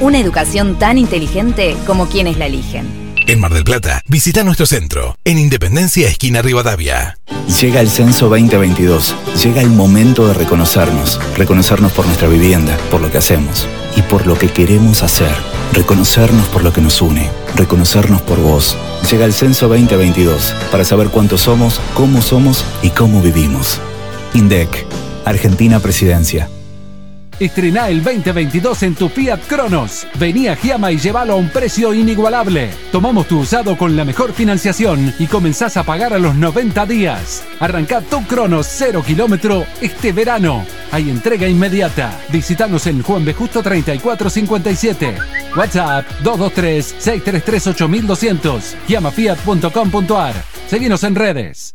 una educación tan inteligente como quienes la eligen. En Mar del Plata, visita nuestro centro, en Independencia, esquina Rivadavia. Llega el censo 2022. Llega el momento de reconocernos. Reconocernos por nuestra vivienda, por lo que hacemos y por lo que queremos hacer. Reconocernos por lo que nos une. Reconocernos por vos. Llega el censo 2022 para saber cuántos somos, cómo somos y cómo vivimos. INDEC, Argentina Presidencia. Estrená el 2022 en tu Fiat Cronos. Vení a Giama y llévalo a un precio inigualable. Tomamos tu usado con la mejor financiación y comenzás a pagar a los 90 días. Arrancá tu Cronos 0 kilómetro este verano. Hay entrega inmediata. Visítanos en Juan B. Justo 3457. WhatsApp 223-633-8200. Giamafiat.com.ar. Seguinos en redes.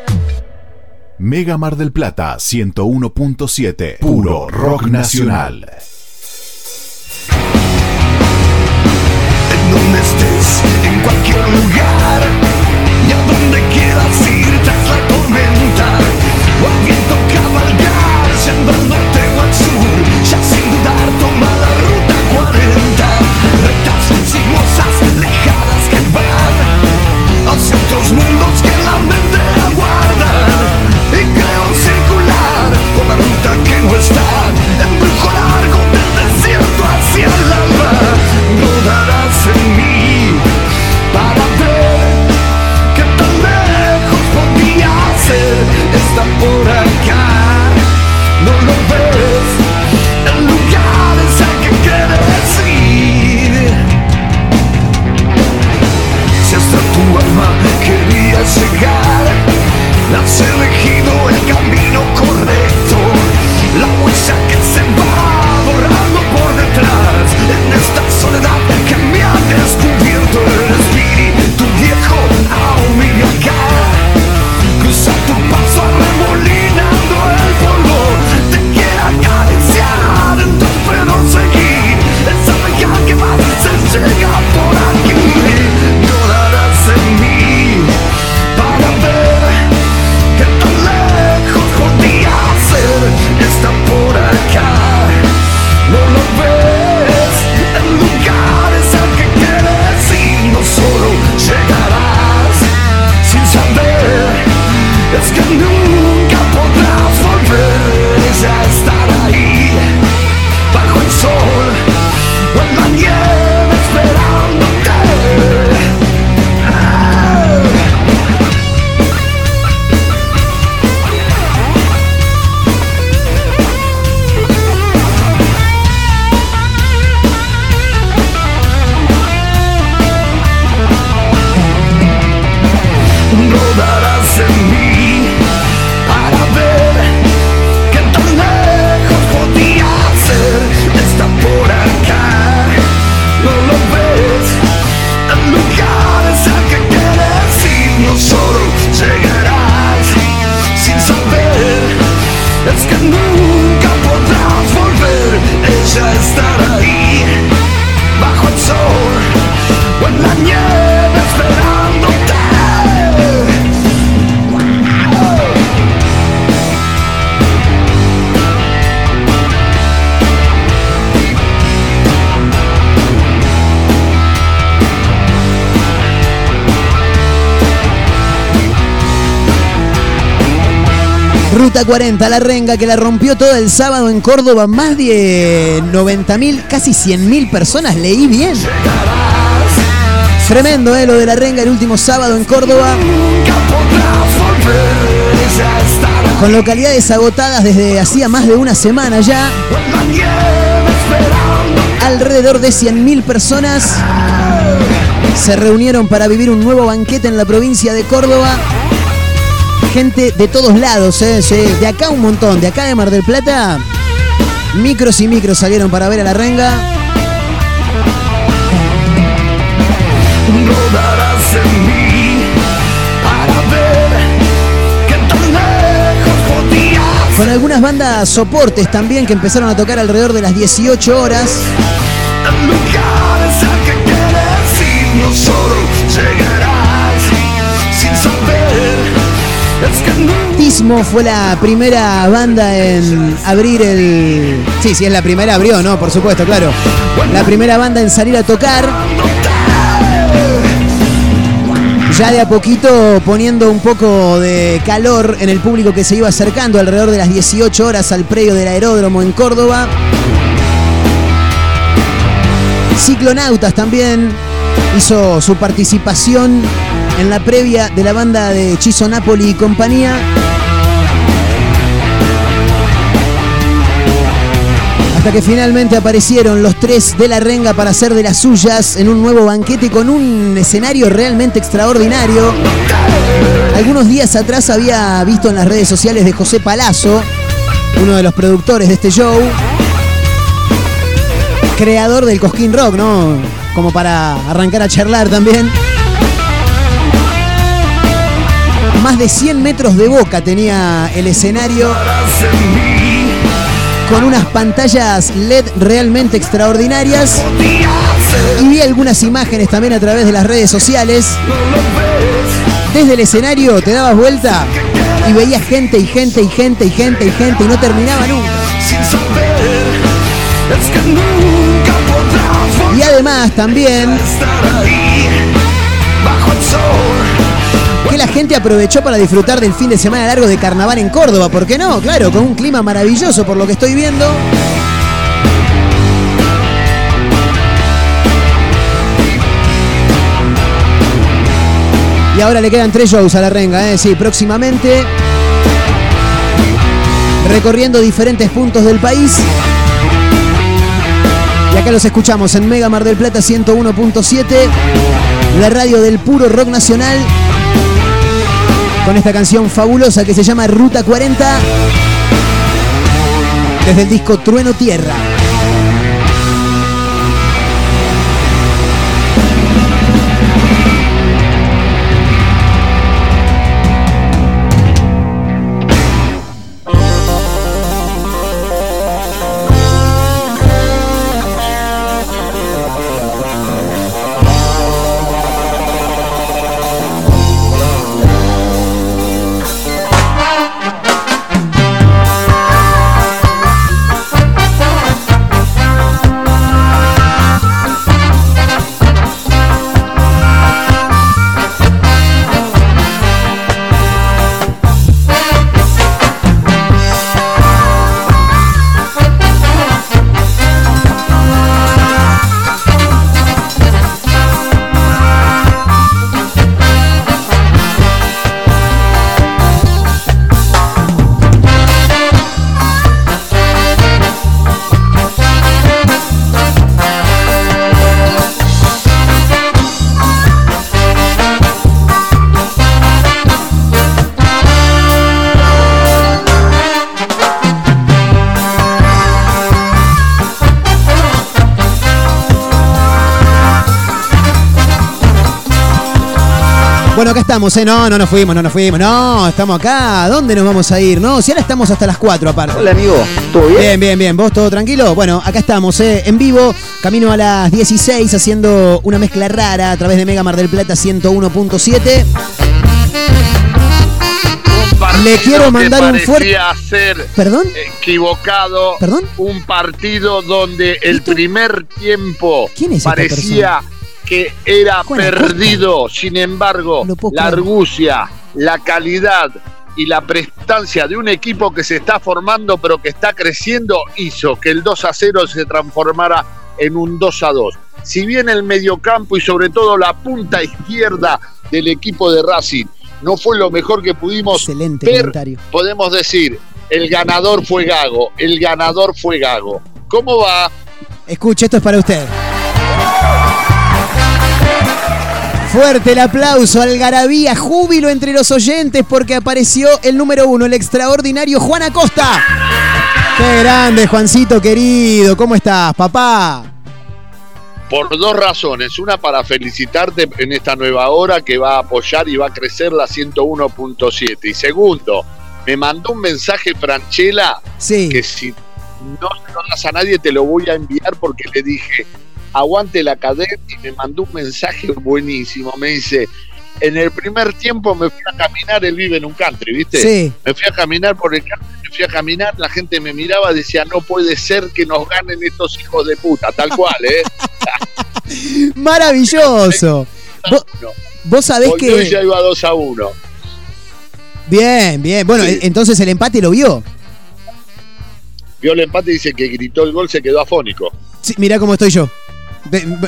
Mega Mar del Plata 101.7. Puro rock nacional. En donde estés, en cualquier lugar, y a donde quieras ir tras la tormenta, o al viento cabalgar, o al sur, ya sin dudar toma la ruta 40, rectas sinuosas, lejanas que van hacia otros mundos llegar. Has elegido el camino correcto. Ruta 40, la renga que la rompió todo el sábado en Córdoba. Más de 90.000, casi 100.000 personas. Leí bien. Tremendo, ¿eh? Lo de la renga el último sábado en Córdoba. Con localidades agotadas desde hacía más de una semana ya. Alrededor de 100.000 personas se reunieron para vivir un nuevo banquete en la provincia de Córdoba. Gente de todos lados, ¿eh? Sí, de acá un montón, de acá de Mar del Plata. Micros y micros salieron para ver a la renga. Rodarás en mí para ver que tan lejos podías Con algunas bandas soportes también que empezaron a tocar alrededor de las 18 horas. el lugar es al que quieres ir, no solo Tismo fue la primera banda en abrir el. Sí, sí, es la primera, abrió, ¿no? Por supuesto, claro. La primera banda en salir a tocar. Ya de a poquito poniendo un poco de calor en el público que se iba acercando alrededor de las 18 horas al predio del aeródromo en Córdoba. Ciclonautas también hizo su participación en la previa de la banda de Chizo Napoli y compañía. Hasta que finalmente aparecieron los tres de la renga para hacer de las suyas en un nuevo banquete con un escenario realmente extraordinario. Algunos días atrás había visto en las redes sociales de José Palazzo, uno de los productores de este show, creador del Cosquín Rock, ¿no? Como para arrancar a charlar también. Más de 100 metros de boca tenía el escenario con unas pantallas LED realmente extraordinarias. Y vi algunas imágenes también a través de las redes sociales. Desde el escenario te dabas vuelta y veías gente y gente y gente y gente y gente y no terminaba nunca. Y además también que la gente aprovechó para disfrutar del fin de semana largo de carnaval en Córdoba, ¿por qué no? Claro, con un clima maravilloso por lo que estoy viendo. Y ahora le quedan tres shows a la renga, ¿eh? Sí, próximamente. Recorriendo diferentes puntos del país. Y acá los escuchamos en Mega Mar del Plata 101.7, la radio del puro rock nacional, con esta canción fabulosa que se llama Ruta 40, desde el disco Trueno Tierra. Bueno, acá estamos, ¿eh? No, no nos fuimos, no nos fuimos. No, estamos acá. ¿Dónde nos vamos a ir? No, si ahora estamos hasta las 4 aparte. Hola amigo, ¿todo bien? Bien, bien, bien. ¿Vos todo tranquilo? Bueno, acá estamos, ¿eh? En vivo, camino a las 16, haciendo una mezcla rara a través de Mega Mar del Plata 101.7. Le quiero mandar un fuerte. ser ¿Perdón? equivocado. ¿Perdón? Un partido donde el primer tiempo ¿Quién es esta parecía que era perdido. Sin embargo, la argucia, la calidad y la prestancia de un equipo que se está formando pero que está creciendo hizo que el 2 a 0 se transformara en un 2 a 2. Si bien el mediocampo y sobre todo la punta izquierda del equipo de Racing no fue lo mejor que pudimos Excelente ver, comentario. podemos decir, el ganador fue Gago, el ganador fue Gago. ¿Cómo va? Escuche, esto es para usted. Fuerte el aplauso, algarabía, júbilo entre los oyentes porque apareció el número uno, el extraordinario Juan Acosta. Qué grande, Juancito querido. ¿Cómo estás, papá? Por dos razones. Una para felicitarte en esta nueva hora que va a apoyar y va a crecer la 101.7. Y segundo, me mandó un mensaje Franchella que si no se lo das a nadie te lo voy a enviar porque le dije, aguante la cadena y me mandó un mensaje buenísimo. Me dice, en el primer tiempo me fui a caminar, él vive en un country, ¿viste? Sí. Me fui a caminar por el country, me fui a caminar, la gente me miraba, decía, no puede ser que nos ganen estos hijos de puta, tal cual, ¿eh? *laughs* Maravilloso. Vos, vos sabés Volvió que. ya iba 2 a 1. Bien, bien. Bueno, Sí. entonces el empate lo vio. Vio el empate y dice que gritó el gol, se quedó afónico. Sí, mirá cómo estoy yo.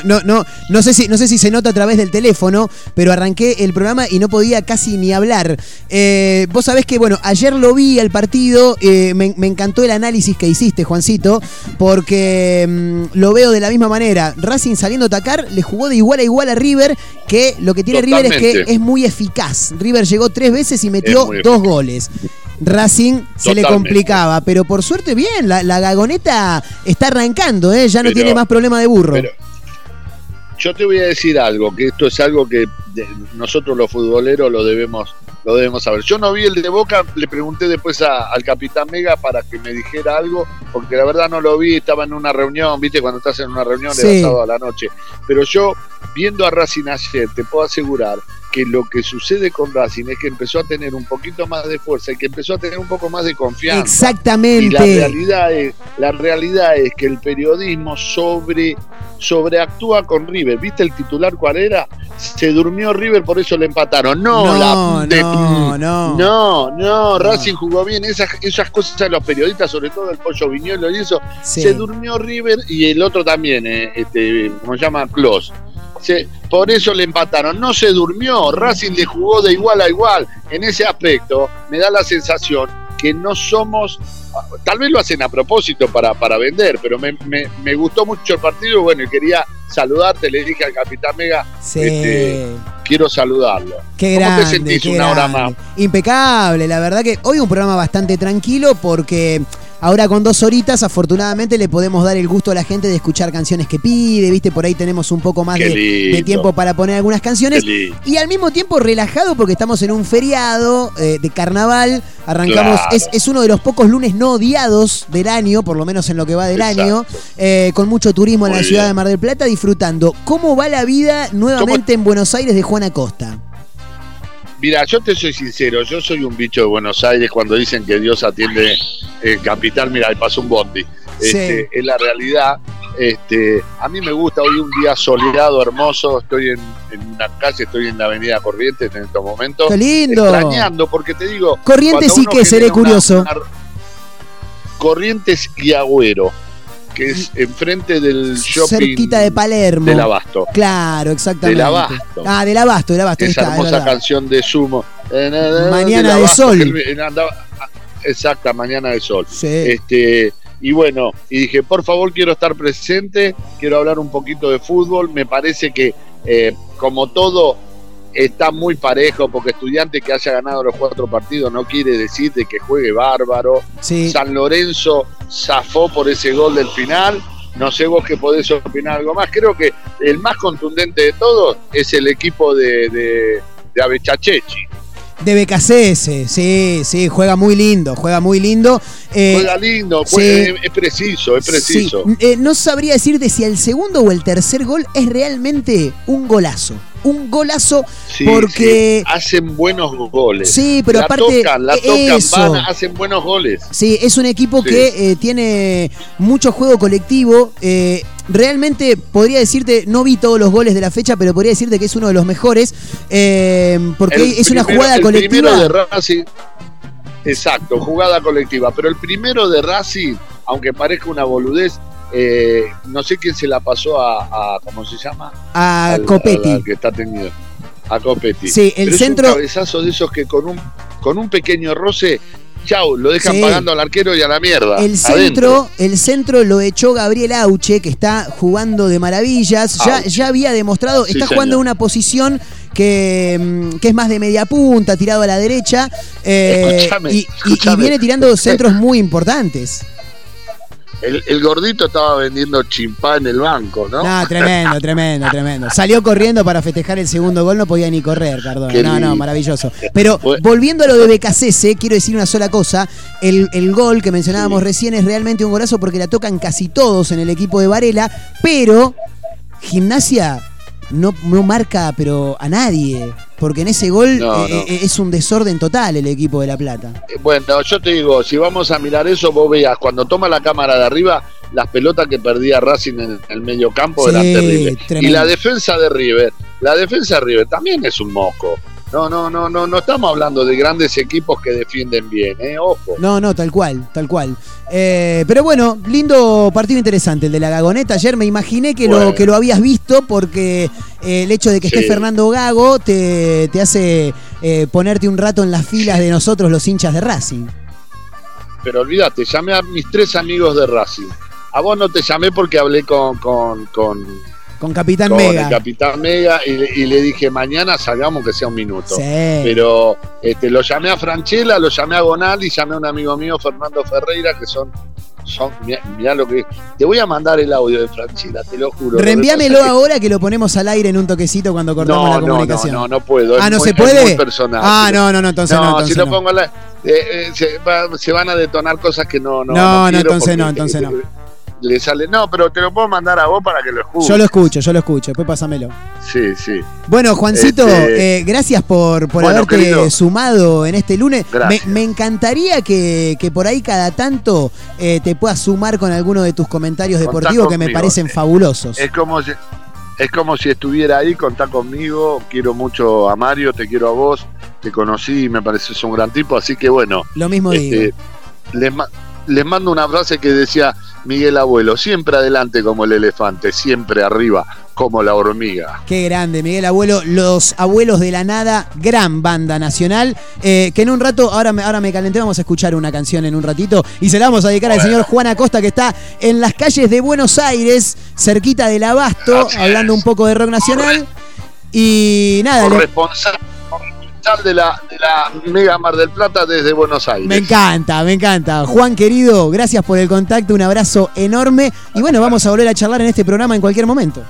No, no, no, sé si, no sé si se nota a través del teléfono, pero arranqué el programa y no podía casi ni hablar. Eh, vos sabés que, bueno, ayer lo vi al partido, eh, me, me encantó el análisis que hiciste, Juancito, porque mm, lo veo de la misma manera. Racing saliendo a atacar, le jugó de igual a igual a River, que lo que tiene River es que es muy eficaz. River llegó tres veces y metió dos goles. Racing se le complicaba, pero por suerte bien, la, la gagoneta está arrancando, ¿eh? ya no Pero- tiene más problema de burro. pero- Yo te voy a decir algo, que esto es algo que nosotros los futboleros lo debemos, lo debemos saber. Yo no vi el de Boca, le pregunté después a- al capitán Mega para que me dijera algo, porque la verdad no lo vi, estaba en una reunión, viste, cuando estás en una reunión Sí. de sábado a la noche. Pero yo, viendo a Racing ayer, te puedo asegurar que lo que sucede con Racing es que empezó a tener un poquito más de fuerza y que empezó a tener un poco más de confianza. Exactamente. Y la realidad es, la realidad es que el periodismo sobre, sobreactúa con River. ¿Viste el titular cuál era? Se durmió River, por eso le empataron. No, No, la de- no, no. No, no, Racing jugó bien. Esas, esas cosas de los periodistas, sobre todo el pollo viñuelo y eso. Sí. Se durmió River y el otro también, eh, este, como se llama, Klos. Se- por eso le empataron. No se durmió. Racing le jugó de igual a igual. En ese aspecto, me da la sensación que no somos. Tal vez lo hacen a propósito para, para vender, pero me, me- me gustó mucho el partido. Bueno, y quería saludarte. Le dije al capitán Mega, Sí. este, quiero saludarlo. Qué ¿Cómo grande. te sentís qué una hora más? Impecable, la verdad que hoy un programa bastante tranquilo porque ahora con dos horitas afortunadamente le podemos dar el gusto a la gente de escuchar canciones que pide, viste, por ahí tenemos un poco más de, tiempo para poner algunas canciones. Y al mismo tiempo relajado porque estamos en un feriado eh, de carnaval. Arrancamos, Claro. es, es uno de los pocos lunes no odiados del año, por lo menos en lo que va del Exacto. año, eh, con mucho turismo en la ciudad de Mar del Plata, disfrutando. ¿Cómo va la vida nuevamente en Buenos Aires de Juan Acosta? Mira, yo te soy sincero, yo soy un bicho de Buenos Aires cuando dicen que Dios atiende el capital, mira, ahí pasó un bondi. Este, Es la realidad. Este, a mí me gusta hoy un día soleado, hermoso, estoy en, en una calle, estoy en la avenida Corrientes en estos momentos. ¡Qué lindo! Extrañando, porque te digo... Corrientes sí uno que seré una- curioso. una- Corrientes y Agüero, que es enfrente del shopping Cerquita de Palermo. del Abasto. Claro, exactamente. Del Abasto. Ah, del Abasto, del Abasto. esa está, hermosa canción de Sumo. Eh, Mañana de Sol. andaba- exacta, Mañana de Sol. Sí. Este, y bueno, y dije, por favor, quiero estar presente, quiero hablar un poquito de fútbol. Me parece que, eh, como todo, está muy parejo, porque estudiante que haya ganado los cuatro partidos no quiere decir de que juegue bárbaro. Sí. San Lorenzo zafó por ese gol del final. No sé vos que podés opinar algo más. Creo que el más contundente de todos es el equipo de, de, de Abechachechi. De BKCS, sí, sí, juega muy lindo, juega muy lindo. Eh, Juega lindo, sí. juega- es preciso, es preciso. Sí, eh, no sabría decirte si el segundo o el tercer gol es realmente un golazo. Un golazo Sí, porque... sí, hacen buenos goles. Sí, pero la aparte, tocan, la tocan, van, hacen buenos goles. Sí, es un equipo Sí. que eh, tiene mucho juego colectivo. eh, realmente podría decirte, no vi todos los goles de la fecha, pero podría decirte que es uno de los mejores. eh, porque El es una jugada el colectiva. primero de Racing, Exacto, jugada colectiva. Pero el primero de Racing, aunque parezca una boludez, eh, no sé quién se la pasó a, a- ¿cómo se llama? A Al- Copetti. al que está tenido. A Copetti. Sí, el Pero centro- Es un cabezazo de esos que con un, con un pequeño roce, chau, lo dejan Sí. pagando al arquero y a la mierda. El centro, adentro. el centro lo echó Gabriel Auche, que está jugando de maravillas. Ya, ya había demostrado, Sí, está jugando señor. una posición que, mm, que es más de media punta, tirado a la derecha. eh, y, y- y escúchame. viene tirando *laughs* centros muy importantes. El, el gordito estaba vendiendo chimpá en el banco, ¿no? No, tremendo, tremendo, tremendo. Salió corriendo para festejar el segundo gol, no podía ni correr, Cardona. Qué No, no, maravilloso. Pero volviendo a lo de BKCS, quiero decir una sola cosa. El, el gol que mencionábamos recién es realmente un golazo porque la tocan casi todos en el equipo de Varela, pero Gimnasia no, no marca pero a nadie. Porque en ese gol No, eh, no. eh, es un desorden total el equipo de La Plata. Bueno, yo te digo, si vamos a mirar eso, vos veas, cuando toma la cámara de arriba, las pelotas que perdía Racing en el medio campo Sí, eran terribles. tremendo. Y la defensa de River, la defensa de River también es un moco. No, no, no, no, no estamos hablando de grandes equipos que defienden bien, eh, ojo. No, no, tal cual, tal cual. Eh, pero bueno, lindo partido interesante el de la Gagoneta. Ayer me imaginé que, lo, que lo habías visto porque eh, el hecho de que Sí. esté Fernando Gago te, te hace eh, ponerte un rato en las filas de nosotros los hinchas de Racing. Pero olvídate, llamé a mis tres amigos de Racing. A vos no te llamé porque hablé con, con, con, Con Capitán con Mega. el Capitán Mega y, le- y le dije, mañana salgamos que sea un minuto. Sí. Pero este, lo llamé a Franchella, lo llamé a Gonal y llamé a un amigo mío, Fernando Ferreira, que son. son mirá, mirá lo que. Te voy a mandar el audio de Franchella, te lo juro. Reenvíamelo ahora que lo ponemos al aire en un toquecito cuando cortamos No, la no, no, comunicación. no, no puedo. Ah, ¿no muy- se puede? Personal. Ah, no, no, no, entonces no, entonces si lo pongo a la- eh, eh, se, va- se van a detonar cosas que no. No, No, entonces no, entonces no. Le sale. No, pero te lo puedo mandar a vos para que lo escuches. Yo lo escucho, yo lo escucho, después pásamelo. Sí, sí. Bueno, Juancito, Este, eh, gracias por, por bueno, haberte querido. sumado en este lunes. Me, me encantaría que, que por ahí cada tanto eh, te puedas sumar con alguno de tus comentarios Contá deportivos que me parecen fabulosos. Es como si, es como si estuviera ahí, contá conmigo. Quiero mucho a Mario, te quiero a vos. Te conocí y me pareces un gran tipo. Así que bueno. Lo mismo digo. este, les, ma- les mando una frase que decía Miguel Abuelo: siempre adelante como el elefante, siempre arriba como la hormiga. Qué grande, Miguel Abuelo, Los Abuelos de la Nada, gran banda nacional. eh, que en un rato, ahora me, ahora me calenté, vamos a escuchar una canción en un ratito y se la vamos a dedicar al señor Juan Acosta que está en las calles de Buenos Aires, cerquita del Abasto, hablando un poco de rock nacional. Y nada, le- De la Mega Mar del Plata desde Buenos Aires. Me encanta, me encanta. Juan querido, gracias por el contacto, un abrazo enorme. Y bueno, vamos a volver a charlar en este programa en cualquier momento.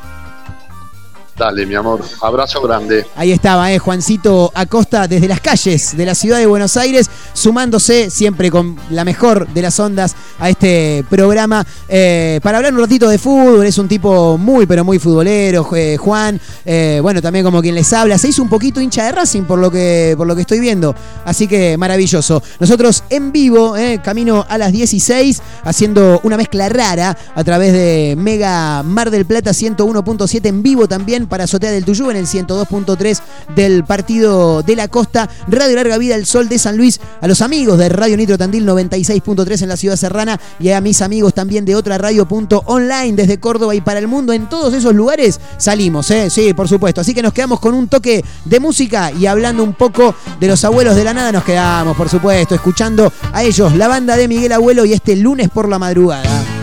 Dale, mi amor. Abrazo grande. Ahí estaba, eh, Juancito Acosta desde las calles de la ciudad de Buenos Aires, sumándose siempre con la mejor de las ondas a este programa eh, para hablar un ratito de fútbol. Es un tipo muy, pero muy futbolero, eh, Juan. Eh, bueno, también como quien les habla. Se hizo un poquito hincha de Racing por lo que, por lo que estoy viendo. Así que maravilloso. Nosotros en vivo, camino a las 16, haciendo una mezcla rara a través de Mega Mar del Plata 101.7 en vivo también para Azotea del Tuyú en el 102.3 del Partido de la Costa. Radio Larga Vida, el Sol de San Luis. A los amigos de Radio Nitro Tandil 96.3 en la ciudad serrana y a mis amigos también de otra radio.online desde Córdoba y para el mundo. En todos esos lugares salimos, ¿eh? Sí, por supuesto. Así que nos quedamos con un toque de música y hablando un poco de los abuelos de la nada, nos quedamos, por supuesto, escuchando a ellos, la banda de Miguel Abuelo y este lunes por la madrugada.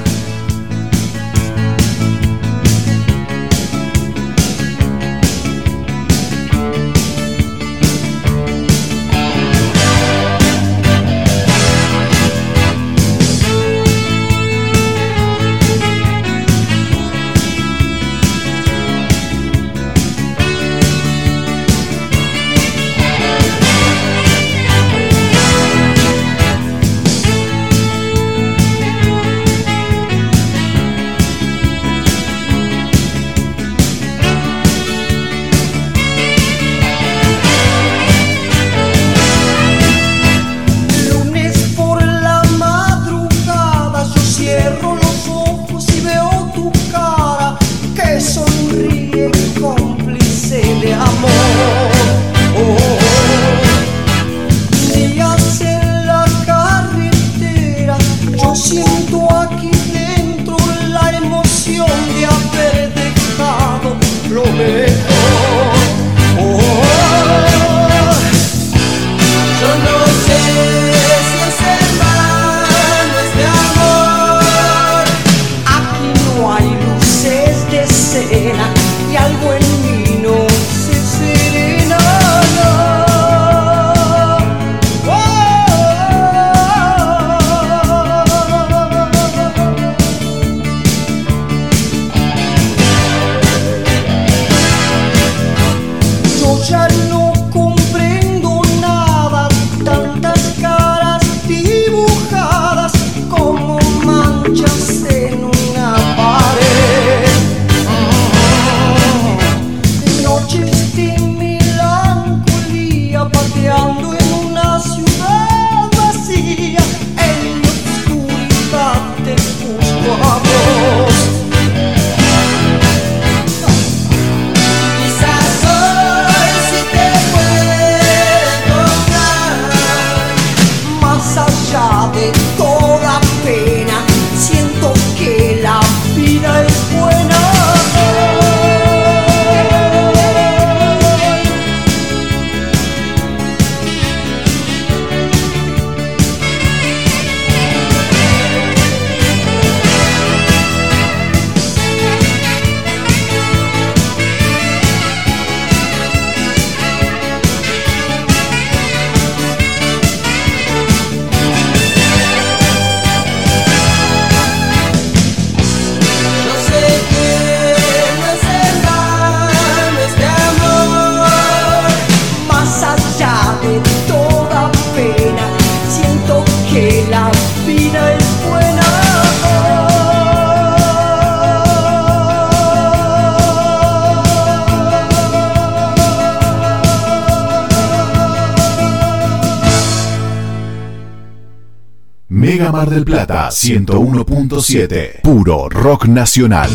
101.7. Puro rock nacional.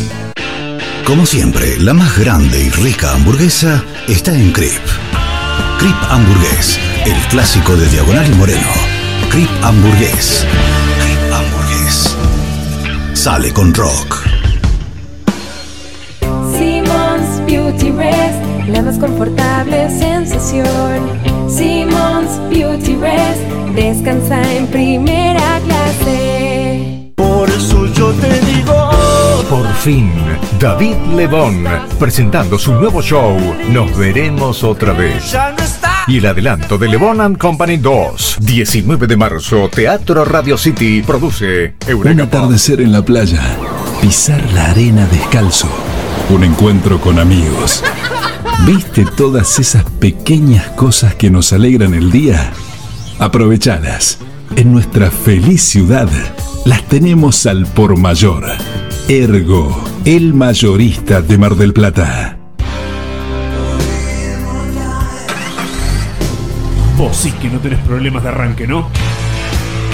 Como siempre, la más grande y rica hamburguesa está en Crip. Crip Hamburgués, el clásico de Diagonal y Moreno. Crip Hamburgués. Crip Hamburgués. Sale con rock. Simmons Beauty Rest, la más confortable sensación. Simmons Beauty Rest, descansa en primera clase. Por eso yo te digo. Por fin, David Lebón, presentando su nuevo show, Nos veremos otra vez. Y el adelanto de Lebón and Company 2, 19 de marzo, Teatro Radio City, produce Un atardecer en la playa. Pisar la arena descalzo. Un encuentro con amigos. ¿Viste todas esas pequeñas cosas que nos alegran el día? Aprovechadas. En nuestra feliz ciudad las tenemos al por mayor. Ergo, el mayorista de Mar del Plata. Vos sí que no tenés problemas de arranque, ¿no?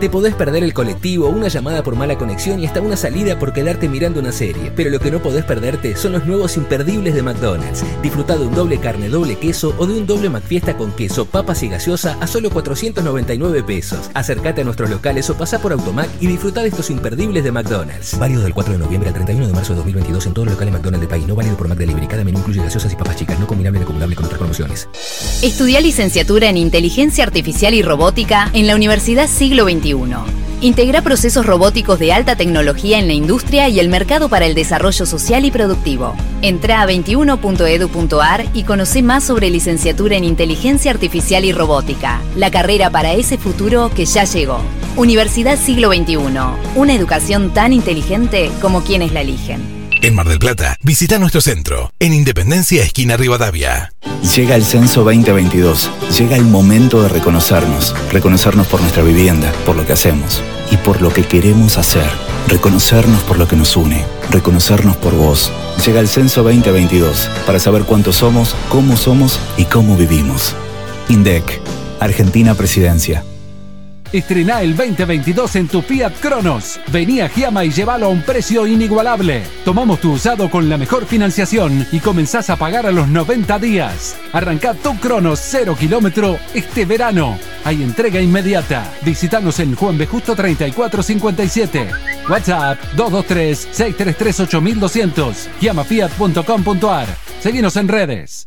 Te podés perder el colectivo, una llamada por mala conexión y hasta una salida por quedarte mirando una serie. Pero lo que no podés perderte son los nuevos imperdibles de McDonald's. Disfruta de un doble carne, doble queso o de un doble McFiesta con queso, papas y gaseosa a solo 499 pesos. Acércate a nuestros locales o pasá por Automac y disfruta de estos imperdibles de McDonald's. Válido del 4 de noviembre al 31 de marzo de 2022 en todos los locales McDonald's del país. No válido por McDelivery. Cada menú incluye gaseosas y papas chicas. No combinable ni acumulable con otras promociones. Estudia licenciatura en Inteligencia Artificial y Robótica en la Universidad Siglo XXI. Integra procesos robóticos de alta tecnología en la industria y el mercado para el desarrollo social y productivo. Entra a 21.edu.ar y conoce más sobre licenciatura en Inteligencia Artificial y Robótica, la carrera para ese futuro que ya llegó. Universidad Siglo XXI, una educación tan inteligente como quienes la eligen. En Mar del Plata, visita nuestro centro, en Independencia, esquina Rivadavia. Llega el censo 2022. Llega el momento de reconocernos. Reconocernos por nuestra vivienda, por lo que hacemos y por lo que queremos hacer. Reconocernos por lo que nos une. Reconocernos por vos. Llega el censo 2022 para saber cuántos somos, cómo somos y cómo vivimos. INDEC. Argentina Presidencia. Estrená el 2022 en tu Fiat Cronos. Vení a Giama y llévalo a un precio inigualable. Tomamos tu usado con la mejor financiación y comenzás a pagar a los 90 días. Arrancá tu Cronos 0 kilómetro este verano. Hay entrega inmediata. Visítanos en Juan. Justo 3457. WhatsApp 223-633-8200. Giamafiat.com.ar. Seguinos en redes.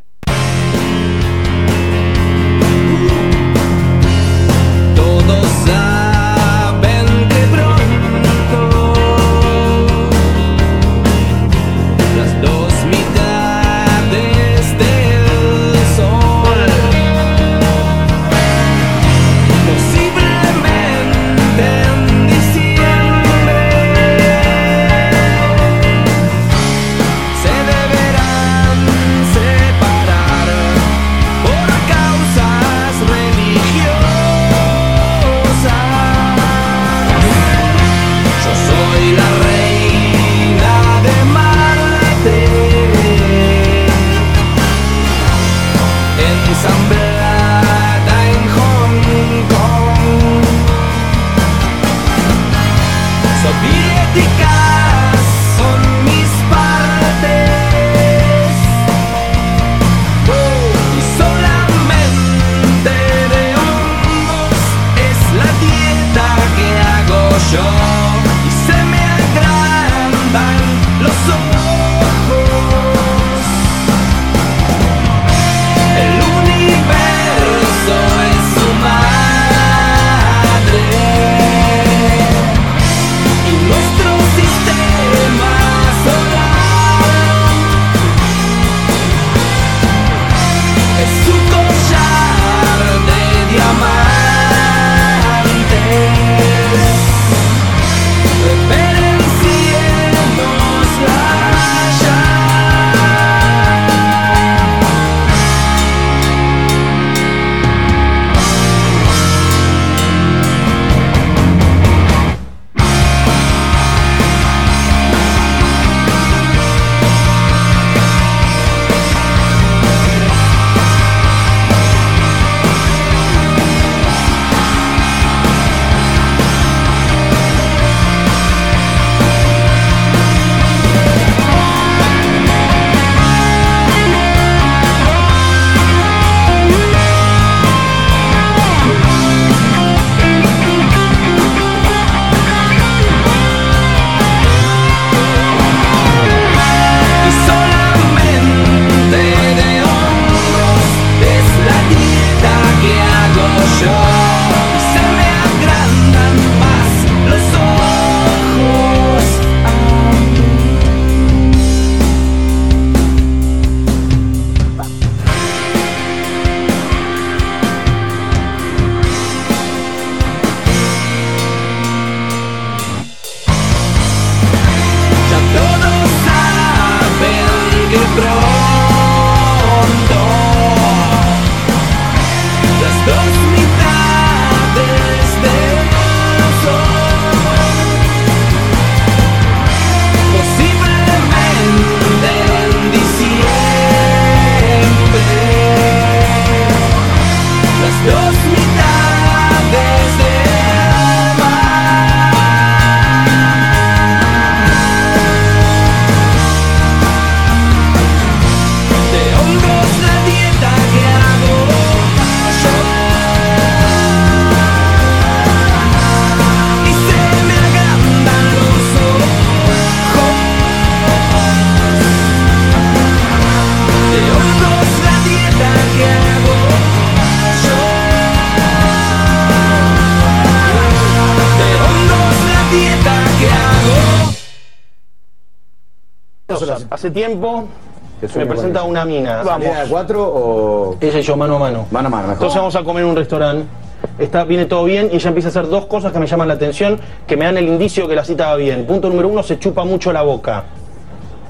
저 tiempo ¿Qué me presenta una mina. Vamos. ¿Salida de cuatro o...? Ella y yo mano a mano. Mano a mano, mejor. Entonces vamos a comer en un restaurante. Está, viene todo bien y ella empieza a hacer dos cosas que me llaman la atención, que me dan el indicio que la cita va bien. Punto número uno, se chupa mucho la boca.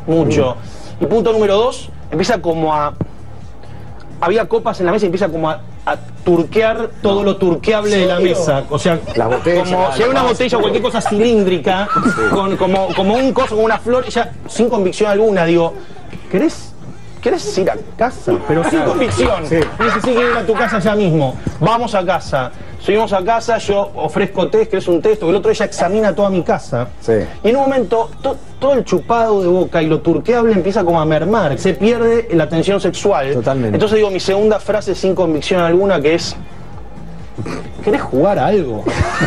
Mucho. Y punto número dos, empieza como a... Había copas en la mesa y empieza como a, a turquear todo lo turqueable de la mesa. O sea, Las botellas, como si hay una botella o cualquier cosa cilíndrica, con, como, como un coso, como una flor, ella sin convicción alguna, digo, ¿querés ¿Querés ir a casa? Pero sin convicción. Sí. Dice, sí, quiero ir a tu casa ya mismo. Vamos a casa. Subimos a casa, yo ofrezco test, que es un test, o el otro ella examina toda mi casa. Sí. Y en un momento, to- todo el chupado de boca y lo turqueable empieza como a mermar. Se pierde la tensión sexual. Totalmente. Entonces digo, mi segunda frase sin convicción alguna, que es... ¿Querés jugar a algo?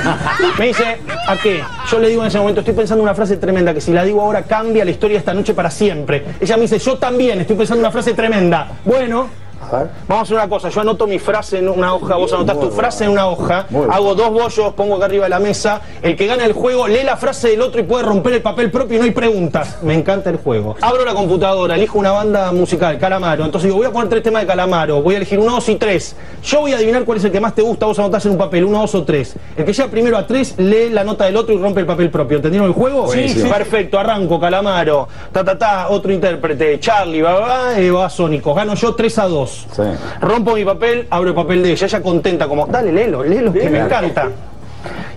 *laughs* Me dice, ¿a qué? Yo le digo en ese momento, estoy pensando una frase tremenda, que si la digo ahora cambia la historia de esta noche para siempre. Ella me dice, yo también estoy pensando una frase tremenda. Bueno, vamos a hacer una cosa, yo anoto mi frase en una hoja, vos anotás tu frase en una hoja, hago dos bollos, pongo acá arriba de la mesa, el que gana el juego lee la frase del otro y puede romper el papel propio y no hay preguntas. Me encanta el juego. Abro la computadora, elijo una banda musical, Calamaro, entonces digo, voy a poner tres temas de Calamaro, voy a elegir uno, dos y tres. Yo voy a adivinar cuál es el que más te gusta, vos anotás en un papel, uno, dos o tres. El que llega primero a tres, lee la nota del otro y rompe el papel propio. ¿Entendieron el juego? Buenísimo. Perfecto, arranco, Calamaro, ta ta ta, otro intérprete, Charlie, va, va, eh, va, Sónicos. Gano yo 3 a 2. Sí. Rompo mi papel, abro el papel de ella, ella contenta, como, dale, léelo, léelo, que me encanta.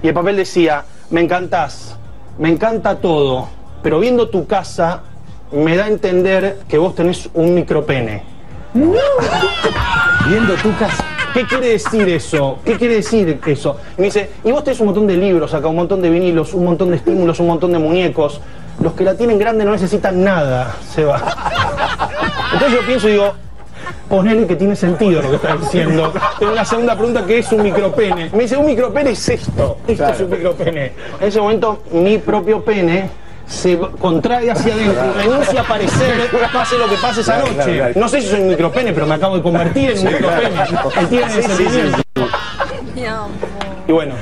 Y el papel decía, me encantás, me encanta todo, pero viendo tu casa me da a entender que vos tenés un micropene. Viendo tu casa. ¿Qué quiere decir eso? ¿Qué quiere decir eso? Y me dice, y vos tenés un montón de libros acá, un montón de vinilos, un montón de estímulos, un montón de muñecos. Los que la tienen grande no necesitan nada, se va. Entonces yo pienso y digo, ponele que tiene sentido lo que estás diciendo. Tengo una segunda pregunta que es un micropene. Me dice, un micropene es esto. Esto es un micropene. En ese momento, mi propio pene se contrae hacia adentro y renuncia a aparecer, pase lo que pase esa Claro, noche. claro, claro. No sé si soy un micropene, pero me acabo de convertir en un micropene. Tiene Sí, ese sí, sí. Y bueno,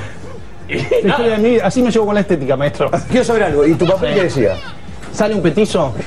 de vida, así me llevo con la estética, maestro. Quiero saber algo. ¿Y tu papel qué decía? ¿Sale un petizo? *laughs*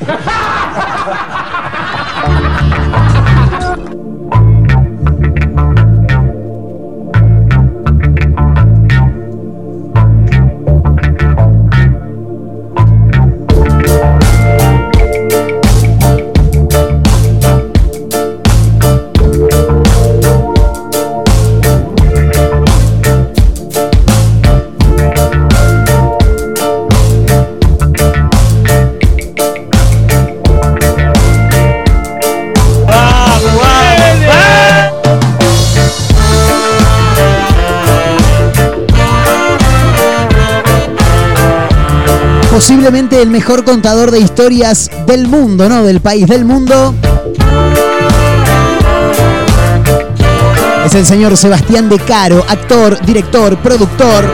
Posiblemente el mejor contador de historias del mundo, ¿no? Del país, del mundo. Es el señor Sebastián De Caro, actor, director, productor.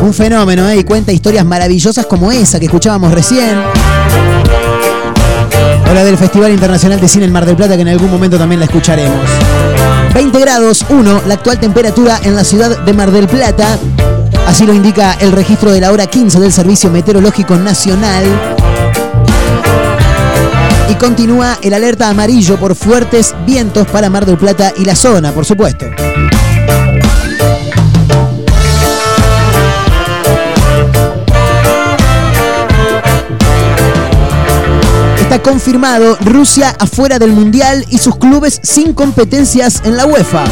Un fenómeno, ¿eh? Y cuenta historias maravillosas como esa que escuchábamos recién. O la del Festival Internacional de Cine en Mar del Plata, que en algún momento también la escucharemos. 20 grados 1, la actual temperatura en la ciudad de Mar del Plata. Así lo indica el registro de la hora 15 del Servicio Meteorológico Nacional. Y continúa el alerta amarillo por fuertes vientos para Mar del Plata y la zona, por supuesto. Está confirmado Rusia afuera del Mundial y sus clubes sin competencias en la UEFA.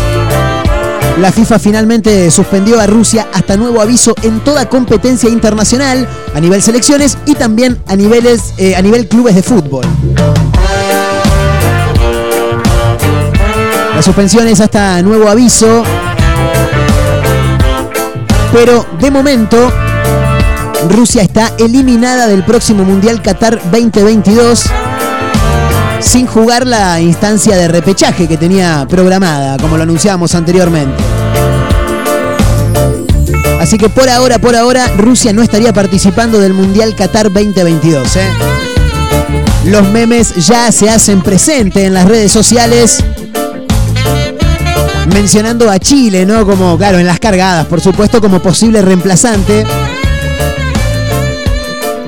La FIFA finalmente suspendió a Rusia hasta nuevo aviso en toda competencia internacional a nivel selecciones y también a, niveles, eh, a nivel clubes de fútbol. La suspensión es hasta nuevo aviso, pero de momento Rusia está eliminada del próximo Mundial Qatar 2022 sin jugar la instancia de repechaje que tenía programada, como lo anunciábamos anteriormente. Así que por ahora, por ahora, Rusia no estaría participando del Mundial Qatar 2022. ¿eh? Los memes ya se hacen presente en las redes sociales. Mencionando a Chile, ¿no? Como, claro, en las cargadas, por supuesto, como posible reemplazante.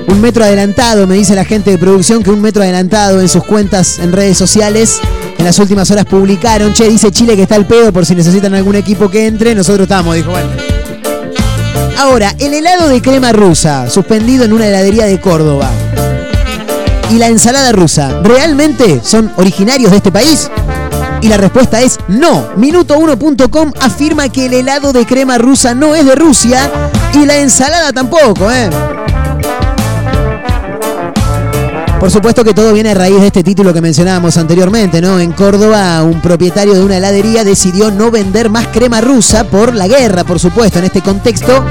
Un metro adelantado, me dice la gente de producción que un metro adelantado en sus cuentas en redes sociales. En las últimas horas publicaron, che, dice Chile que está el pedo por si necesitan algún equipo que entre. Nosotros estamos, dijo, bueno. Ahora, el helado de crema rusa, suspendido en una heladería de Córdoba. Y la ensalada rusa, ¿realmente son originarios de este país? Y la respuesta es no. Minuto1.com afirma que el helado de crema rusa no es de Rusia y la ensalada tampoco, ¿eh? Por supuesto que todo viene a raíz de este título que mencionábamos anteriormente, ¿no? En Córdoba, un propietario de una heladería decidió no vender más crema rusa por la guerra, por supuesto. En este contexto,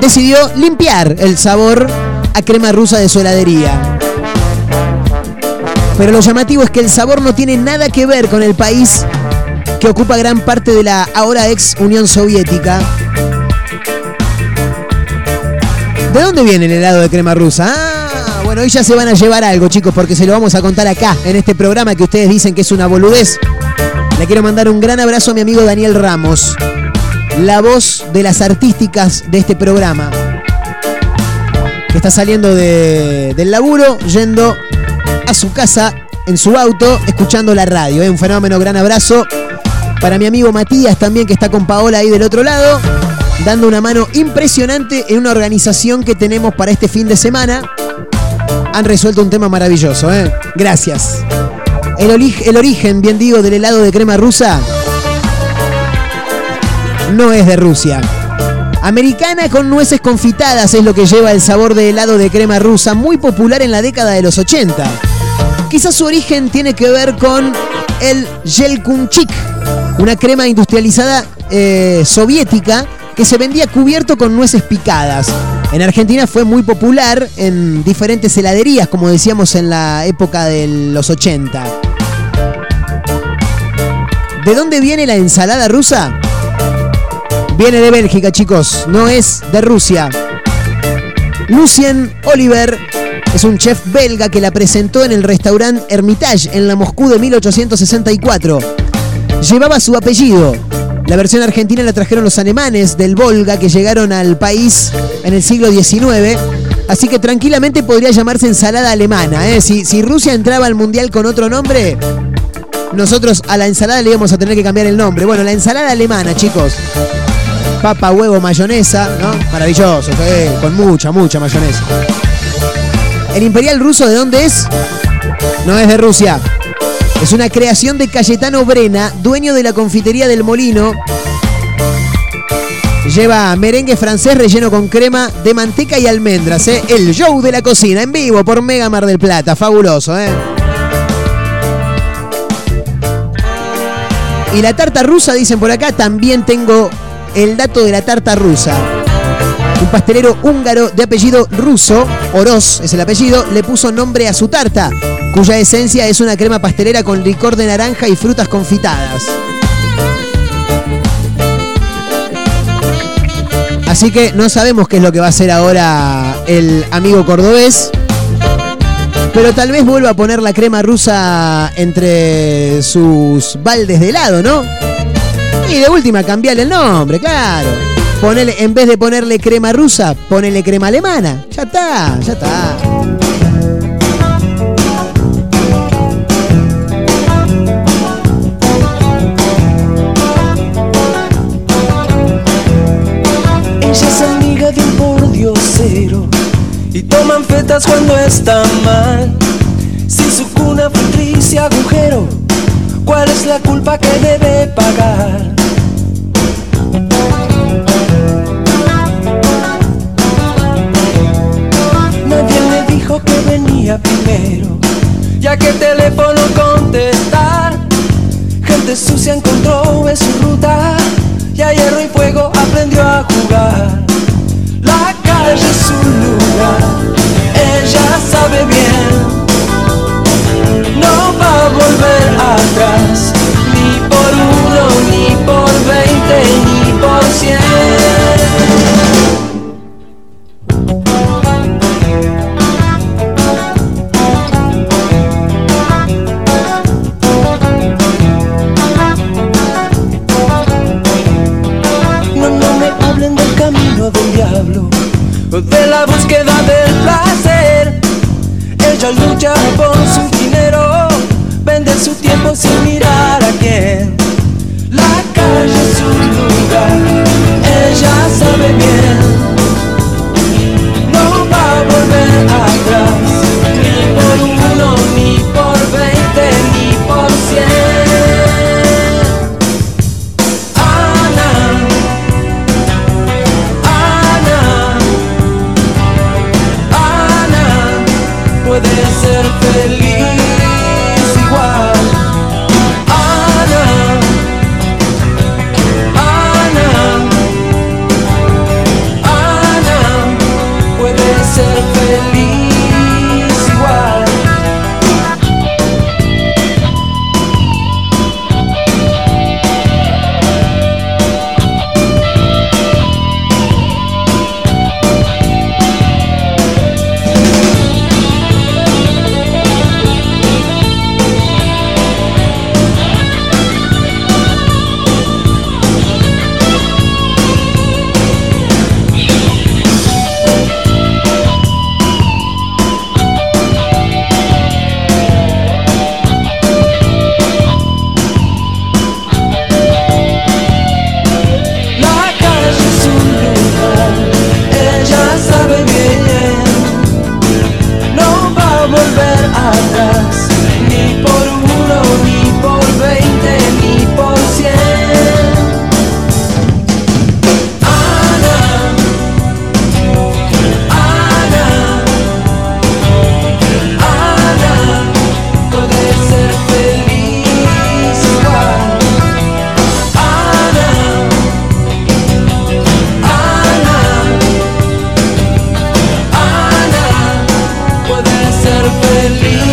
decidió limpiar el sabor a crema rusa de su heladería. Pero lo llamativo es que el sabor no tiene nada que ver con el país que ocupa gran parte de la ahora ex Unión Soviética. ¿De dónde viene el helado de crema rusa? Ah, bueno, hoy ya se van a llevar algo, chicos, porque se lo vamos a contar acá, en este programa que ustedes dicen que es una boludez. Le quiero mandar un gran abrazo a mi amigo Daniel Ramos, la voz de las artísticas de este programa. Que está saliendo de- del laburo, yendo a su casa en su auto, escuchando la radio. ¿eh? Un fenómeno, gran abrazo. Para mi amigo Matías también, que está con Paola ahí del otro lado, dando una mano impresionante en una organización que tenemos para este fin de semana. Han resuelto un tema maravilloso, ¿eh? Gracias. El, origen, bien digo, del helado de crema rusa no es de Rusia. Americana con nueces confitadas es lo que lleva el sabor de helado de crema rusa, muy popular en la década de los 80. Quizás su origen tiene que ver con el Yelkunchik, una crema industrializada eh, soviética que se vendía cubierto con nueces picadas. En Argentina fue muy popular en diferentes heladerías, como decíamos en la época de los 80. ¿De dónde viene la ensalada rusa? Viene de Bélgica, chicos, no es de Rusia. Lucien Oliver es un chef belga que la presentó en el restaurante Hermitage en la Moscú de 1864. Llevaba su apellido. La versión argentina la trajeron los alemanes del Volga que llegaron al país en el siglo XIX. Así que tranquilamente podría llamarse ensalada alemana. ¿eh? Si, si Rusia entraba al mundial con otro nombre, nosotros a la ensalada le íbamos a tener que cambiar el nombre. Bueno, la ensalada alemana, chicos. Papa, huevo, mayonesa, ¿no? Maravilloso, con mucha, mucha mayonesa. ¿El imperial ruso de dónde es? No es de Rusia. Es una creación de Cayetano Brena, dueño de la confitería del Molino. Lleva merengue francés relleno con crema de manteca y almendras, ¿eh? El show de la cocina en vivo por Mega Mar del Plata. Fabuloso, ¿eh? Y la tarta rusa, dicen por acá, también tengo el dato de la tarta rusa. Un pastelero húngaro de apellido ruso, Oroz es el apellido, le puso nombre a su tarta, cuya esencia es una crema pastelera con licor de naranja y frutas confitadas. Así que no sabemos qué es lo que va a hacer ahora el amigo cordobés. Pero tal vez vuelva a poner la crema rusa entre sus baldes de helado, ¿no? Y de última, cambiarle el nombre, claro. Ponele, en vez de ponerle crema rusa, ponele crema alemana. Ya está, ya está. Y toman fetas cuando está mal. Si su cuna fue triste agujero, ¿cuál es la culpa que debe pagar? Nadie le dijo que venía primero, ya que el teléfono contestar. Gente sucia encontró en su ruta y a hierro y fuego aprendió a jugar. Ella sabe bien. No va a volver atrás, ni por uno, ni por veinte, ni por cien. De Pa, ella lucha por su dinero, vende su tiempo sin mirar a quién. La calle es su lugar, ella sabe bien. believe.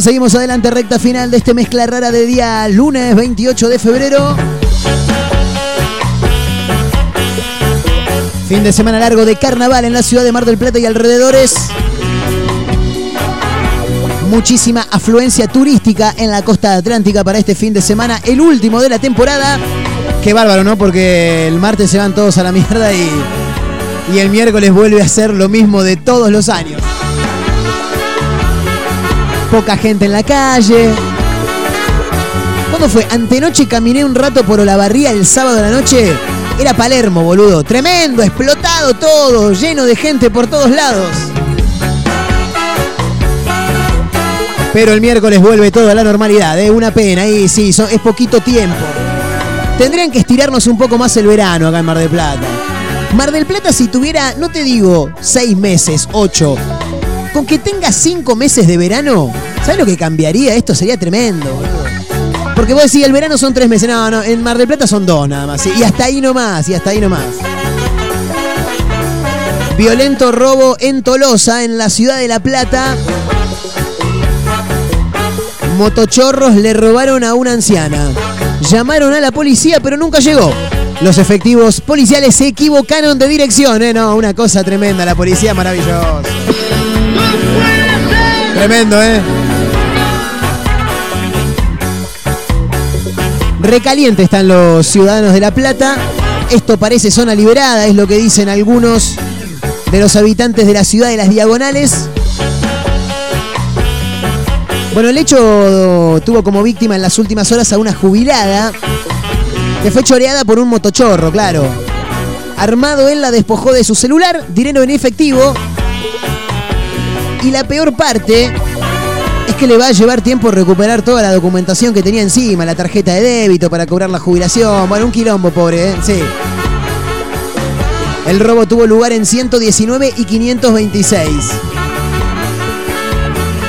Seguimos adelante, recta final de este mezcla rara de día lunes 28 de febrero. Fin de semana largo de carnaval en la ciudad de Mar del Plata y alrededores. Muchísima afluencia turística en la costa atlántica para este fin de semana, el último de la temporada. Qué bárbaro, ¿no? Porque el martes se van todos a la mierda y, y el miércoles vuelve a ser lo mismo de todos los años. Poca gente en la calle. ¿Cuándo fue? Antenoche caminé un rato por Olavarría el sábado de la noche. Era Palermo, boludo. Tremendo, explotado todo, lleno de gente por todos lados. Pero el miércoles vuelve todo a la normalidad, ¿eh? Una pena, y sí, es poquito tiempo. Tendrían que estirarnos un poco más el verano acá en Mar del Plata. Mar del Plata si tuviera, no te digo seis meses, ocho, con que tenga cinco meses de verano, ¿sabes lo que cambiaría? Esto sería tremendo. Porque vos decís, el verano son tres meses. No, no, en Mar del Plata son dos nada más. Y hasta ahí nomás, y hasta ahí nomás. Violento robo en Tolosa, en la ciudad de La Plata. Motochorros le robaron a una anciana. Llamaron a la policía, pero nunca llegó. Los efectivos policiales se equivocaron de dirección, ¿eh? No, una cosa tremenda. La policía maravillosa. Tremendo, ¿eh? Recaliente están los ciudadanos de La Plata. Esto parece zona liberada, es lo que dicen algunos de los habitantes de la ciudad de las Diagonales. Bueno, el hecho tuvo como víctima en las últimas horas a una jubilada que fue choreada por un motochorro, claro. Armado él la despojó de su celular, dinero en efectivo. Y la peor parte es que le va a llevar tiempo recuperar toda la documentación que tenía encima, la tarjeta de débito para cobrar la jubilación. Bueno, un quilombo, pobre, ¿eh? Sí. El robo tuvo lugar en 119 y 526.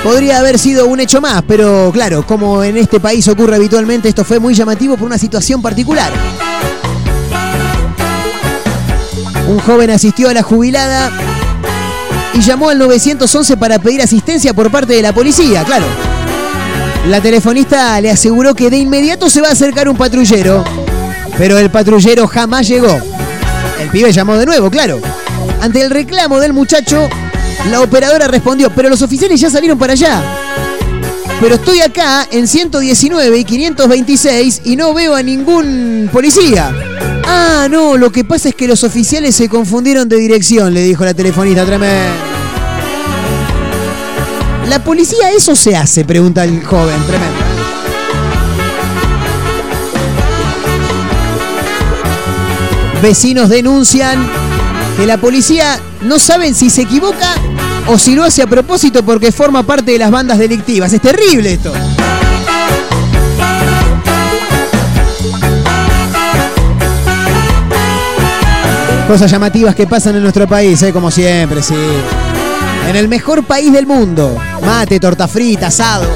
Podría haber sido un hecho más, pero claro, como en este país ocurre habitualmente, esto fue muy llamativo por una situación particular. Un joven asistió a la jubilada y llamó al 911 para pedir asistencia por parte de la policía, claro. La telefonista le aseguró que de inmediato se va a acercar un patrullero, pero el patrullero jamás llegó. El pibe llamó de nuevo, claro. Ante el reclamo del muchacho, la operadora respondió, pero los oficiales ya salieron para allá. Pero estoy acá en 119 y 526 y no veo a ningún policía. Ah, no, lo que pasa es que los oficiales se confundieron de dirección, le dijo la telefonista, tremendo. ¿La policía eso se hace? Pregunta el joven, tremendo. Vecinos denuncian que la policía no saben si se equivoca o si lo hace a propósito porque forma parte de las bandas delictivas. Es terrible esto. Cosas llamativas que pasan en nuestro país, ¿eh? como siempre, sí. En el mejor país del mundo. Mate, torta frita, asado.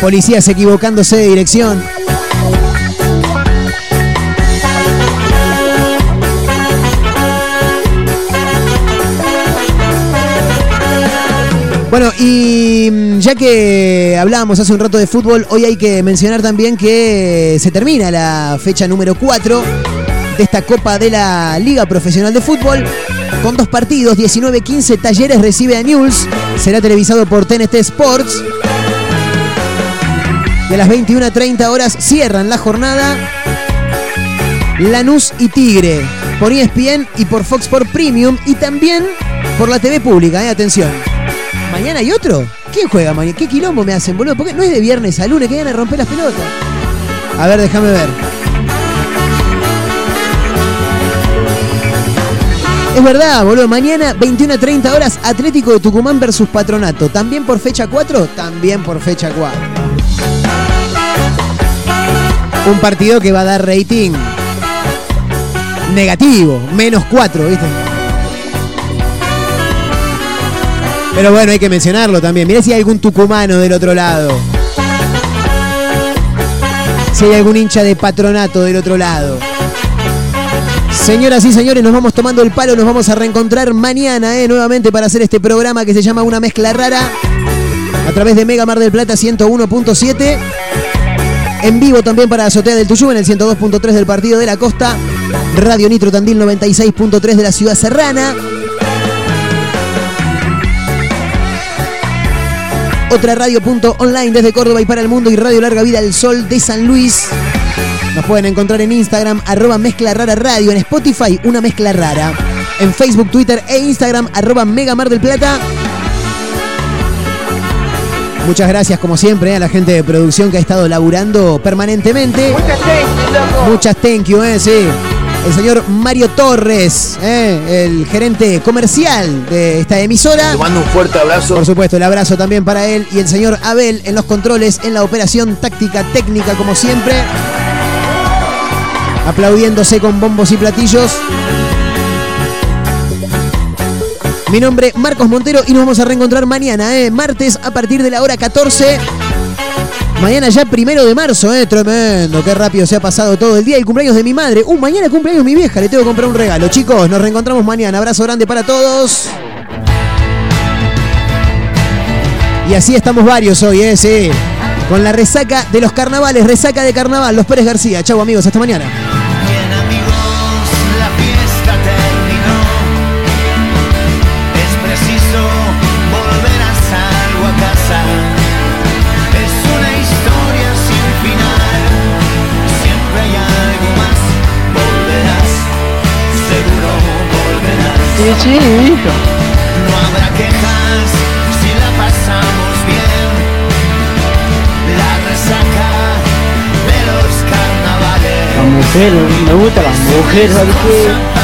Policías equivocándose de dirección. Bueno, y mm, ya que hablábamos hace un rato de fútbol, hoy hay que mencionar también que se termina la fecha número 4 de esta Copa de la Liga Profesional de Fútbol. Con dos partidos, 19-15 Talleres recibe a News. Será televisado por TNT Sports. Y a las 21.30 horas cierran la jornada Lanús y Tigre por ESPN y por Fox Sport Premium y también por la TV pública, eh, atención. ¿Mañana hay otro? ¿Quién juega mañana? ¿Qué quilombo me hacen, boludo? Porque no es de viernes a lunes que van a romper las pelotas. A ver, déjame ver. Es verdad, boludo. Mañana, 21 a 30 horas, Atlético de Tucumán versus Patronato. ¿También por fecha 4? También por fecha 4. Un partido que va a dar rating negativo, menos 4, ¿viste? Pero bueno, hay que mencionarlo también. Mirá si hay algún tucumano del otro lado. Si hay algún hincha de patronato del otro lado. Señoras y señores, nos vamos tomando el palo, nos vamos a reencontrar mañana eh, nuevamente para hacer este programa que se llama Una Mezcla Rara a través de Mega Mar del Plata 101.7. En vivo también para Azotea del Tuyú en el 102.3 del Partido de la Costa. Radio Nitro Tandil 96.3 de la Ciudad Serrana. Otra radio punto online desde Córdoba y para el mundo y Radio Larga Vida al Sol de San Luis. Nos pueden encontrar en Instagram, arroba mezcla rara radio, en Spotify, una mezcla rara. En Facebook, Twitter e Instagram, arroba Mega Mar del Plata. Muchas gracias, como siempre, a la gente de producción que ha estado laburando permanentemente. Muchas thank you, loco. Muchas thank you, eh, sí. El señor Mario Torres, eh, el gerente comercial de esta emisora. Te mando un fuerte abrazo. Por supuesto, el abrazo también para él y el señor Abel en los controles, en la operación táctica técnica, como siempre. Aplaudiéndose con bombos y platillos. Mi nombre Marcos Montero y nos vamos a reencontrar mañana, eh, martes a partir de la hora 14. Mañana ya primero de marzo, eh, tremendo, qué rápido se ha pasado todo el día. El cumpleaños de mi madre. Uh, mañana cumpleaños mi vieja, le tengo que comprar un regalo. Chicos, nos reencontramos mañana. Abrazo grande para todos. Y así estamos varios hoy, eh, sí. Con la resaca de los carnavales, resaca de carnaval, los Pérez García. Chau amigos, hasta mañana. Hijo. No habrá quejas si la pasamos bien. La resaca de los carnavales. La mujer, me gusta la mujer, ¿sabes qué?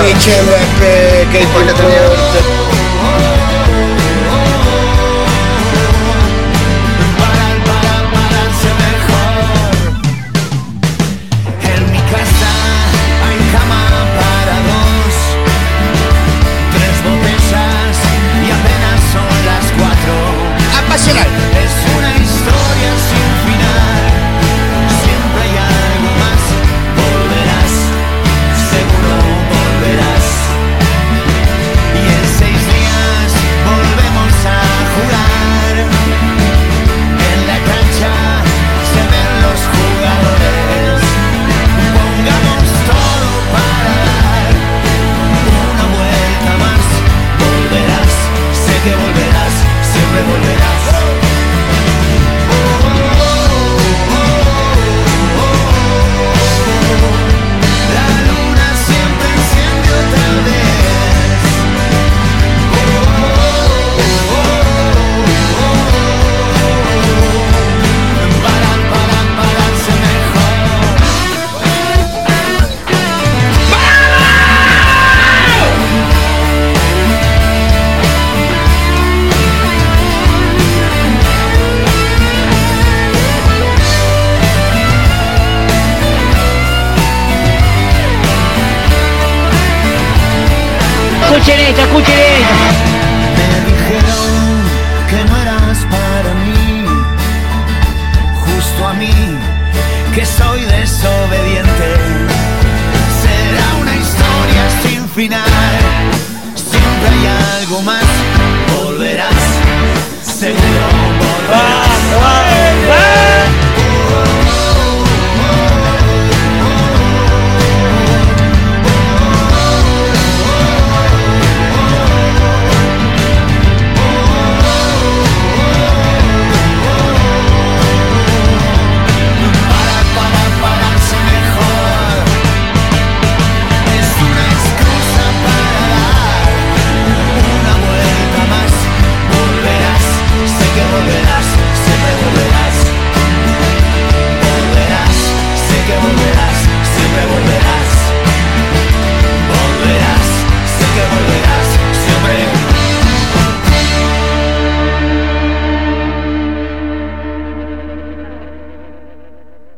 Volver. ¡Qué chimba, ¡Qué Para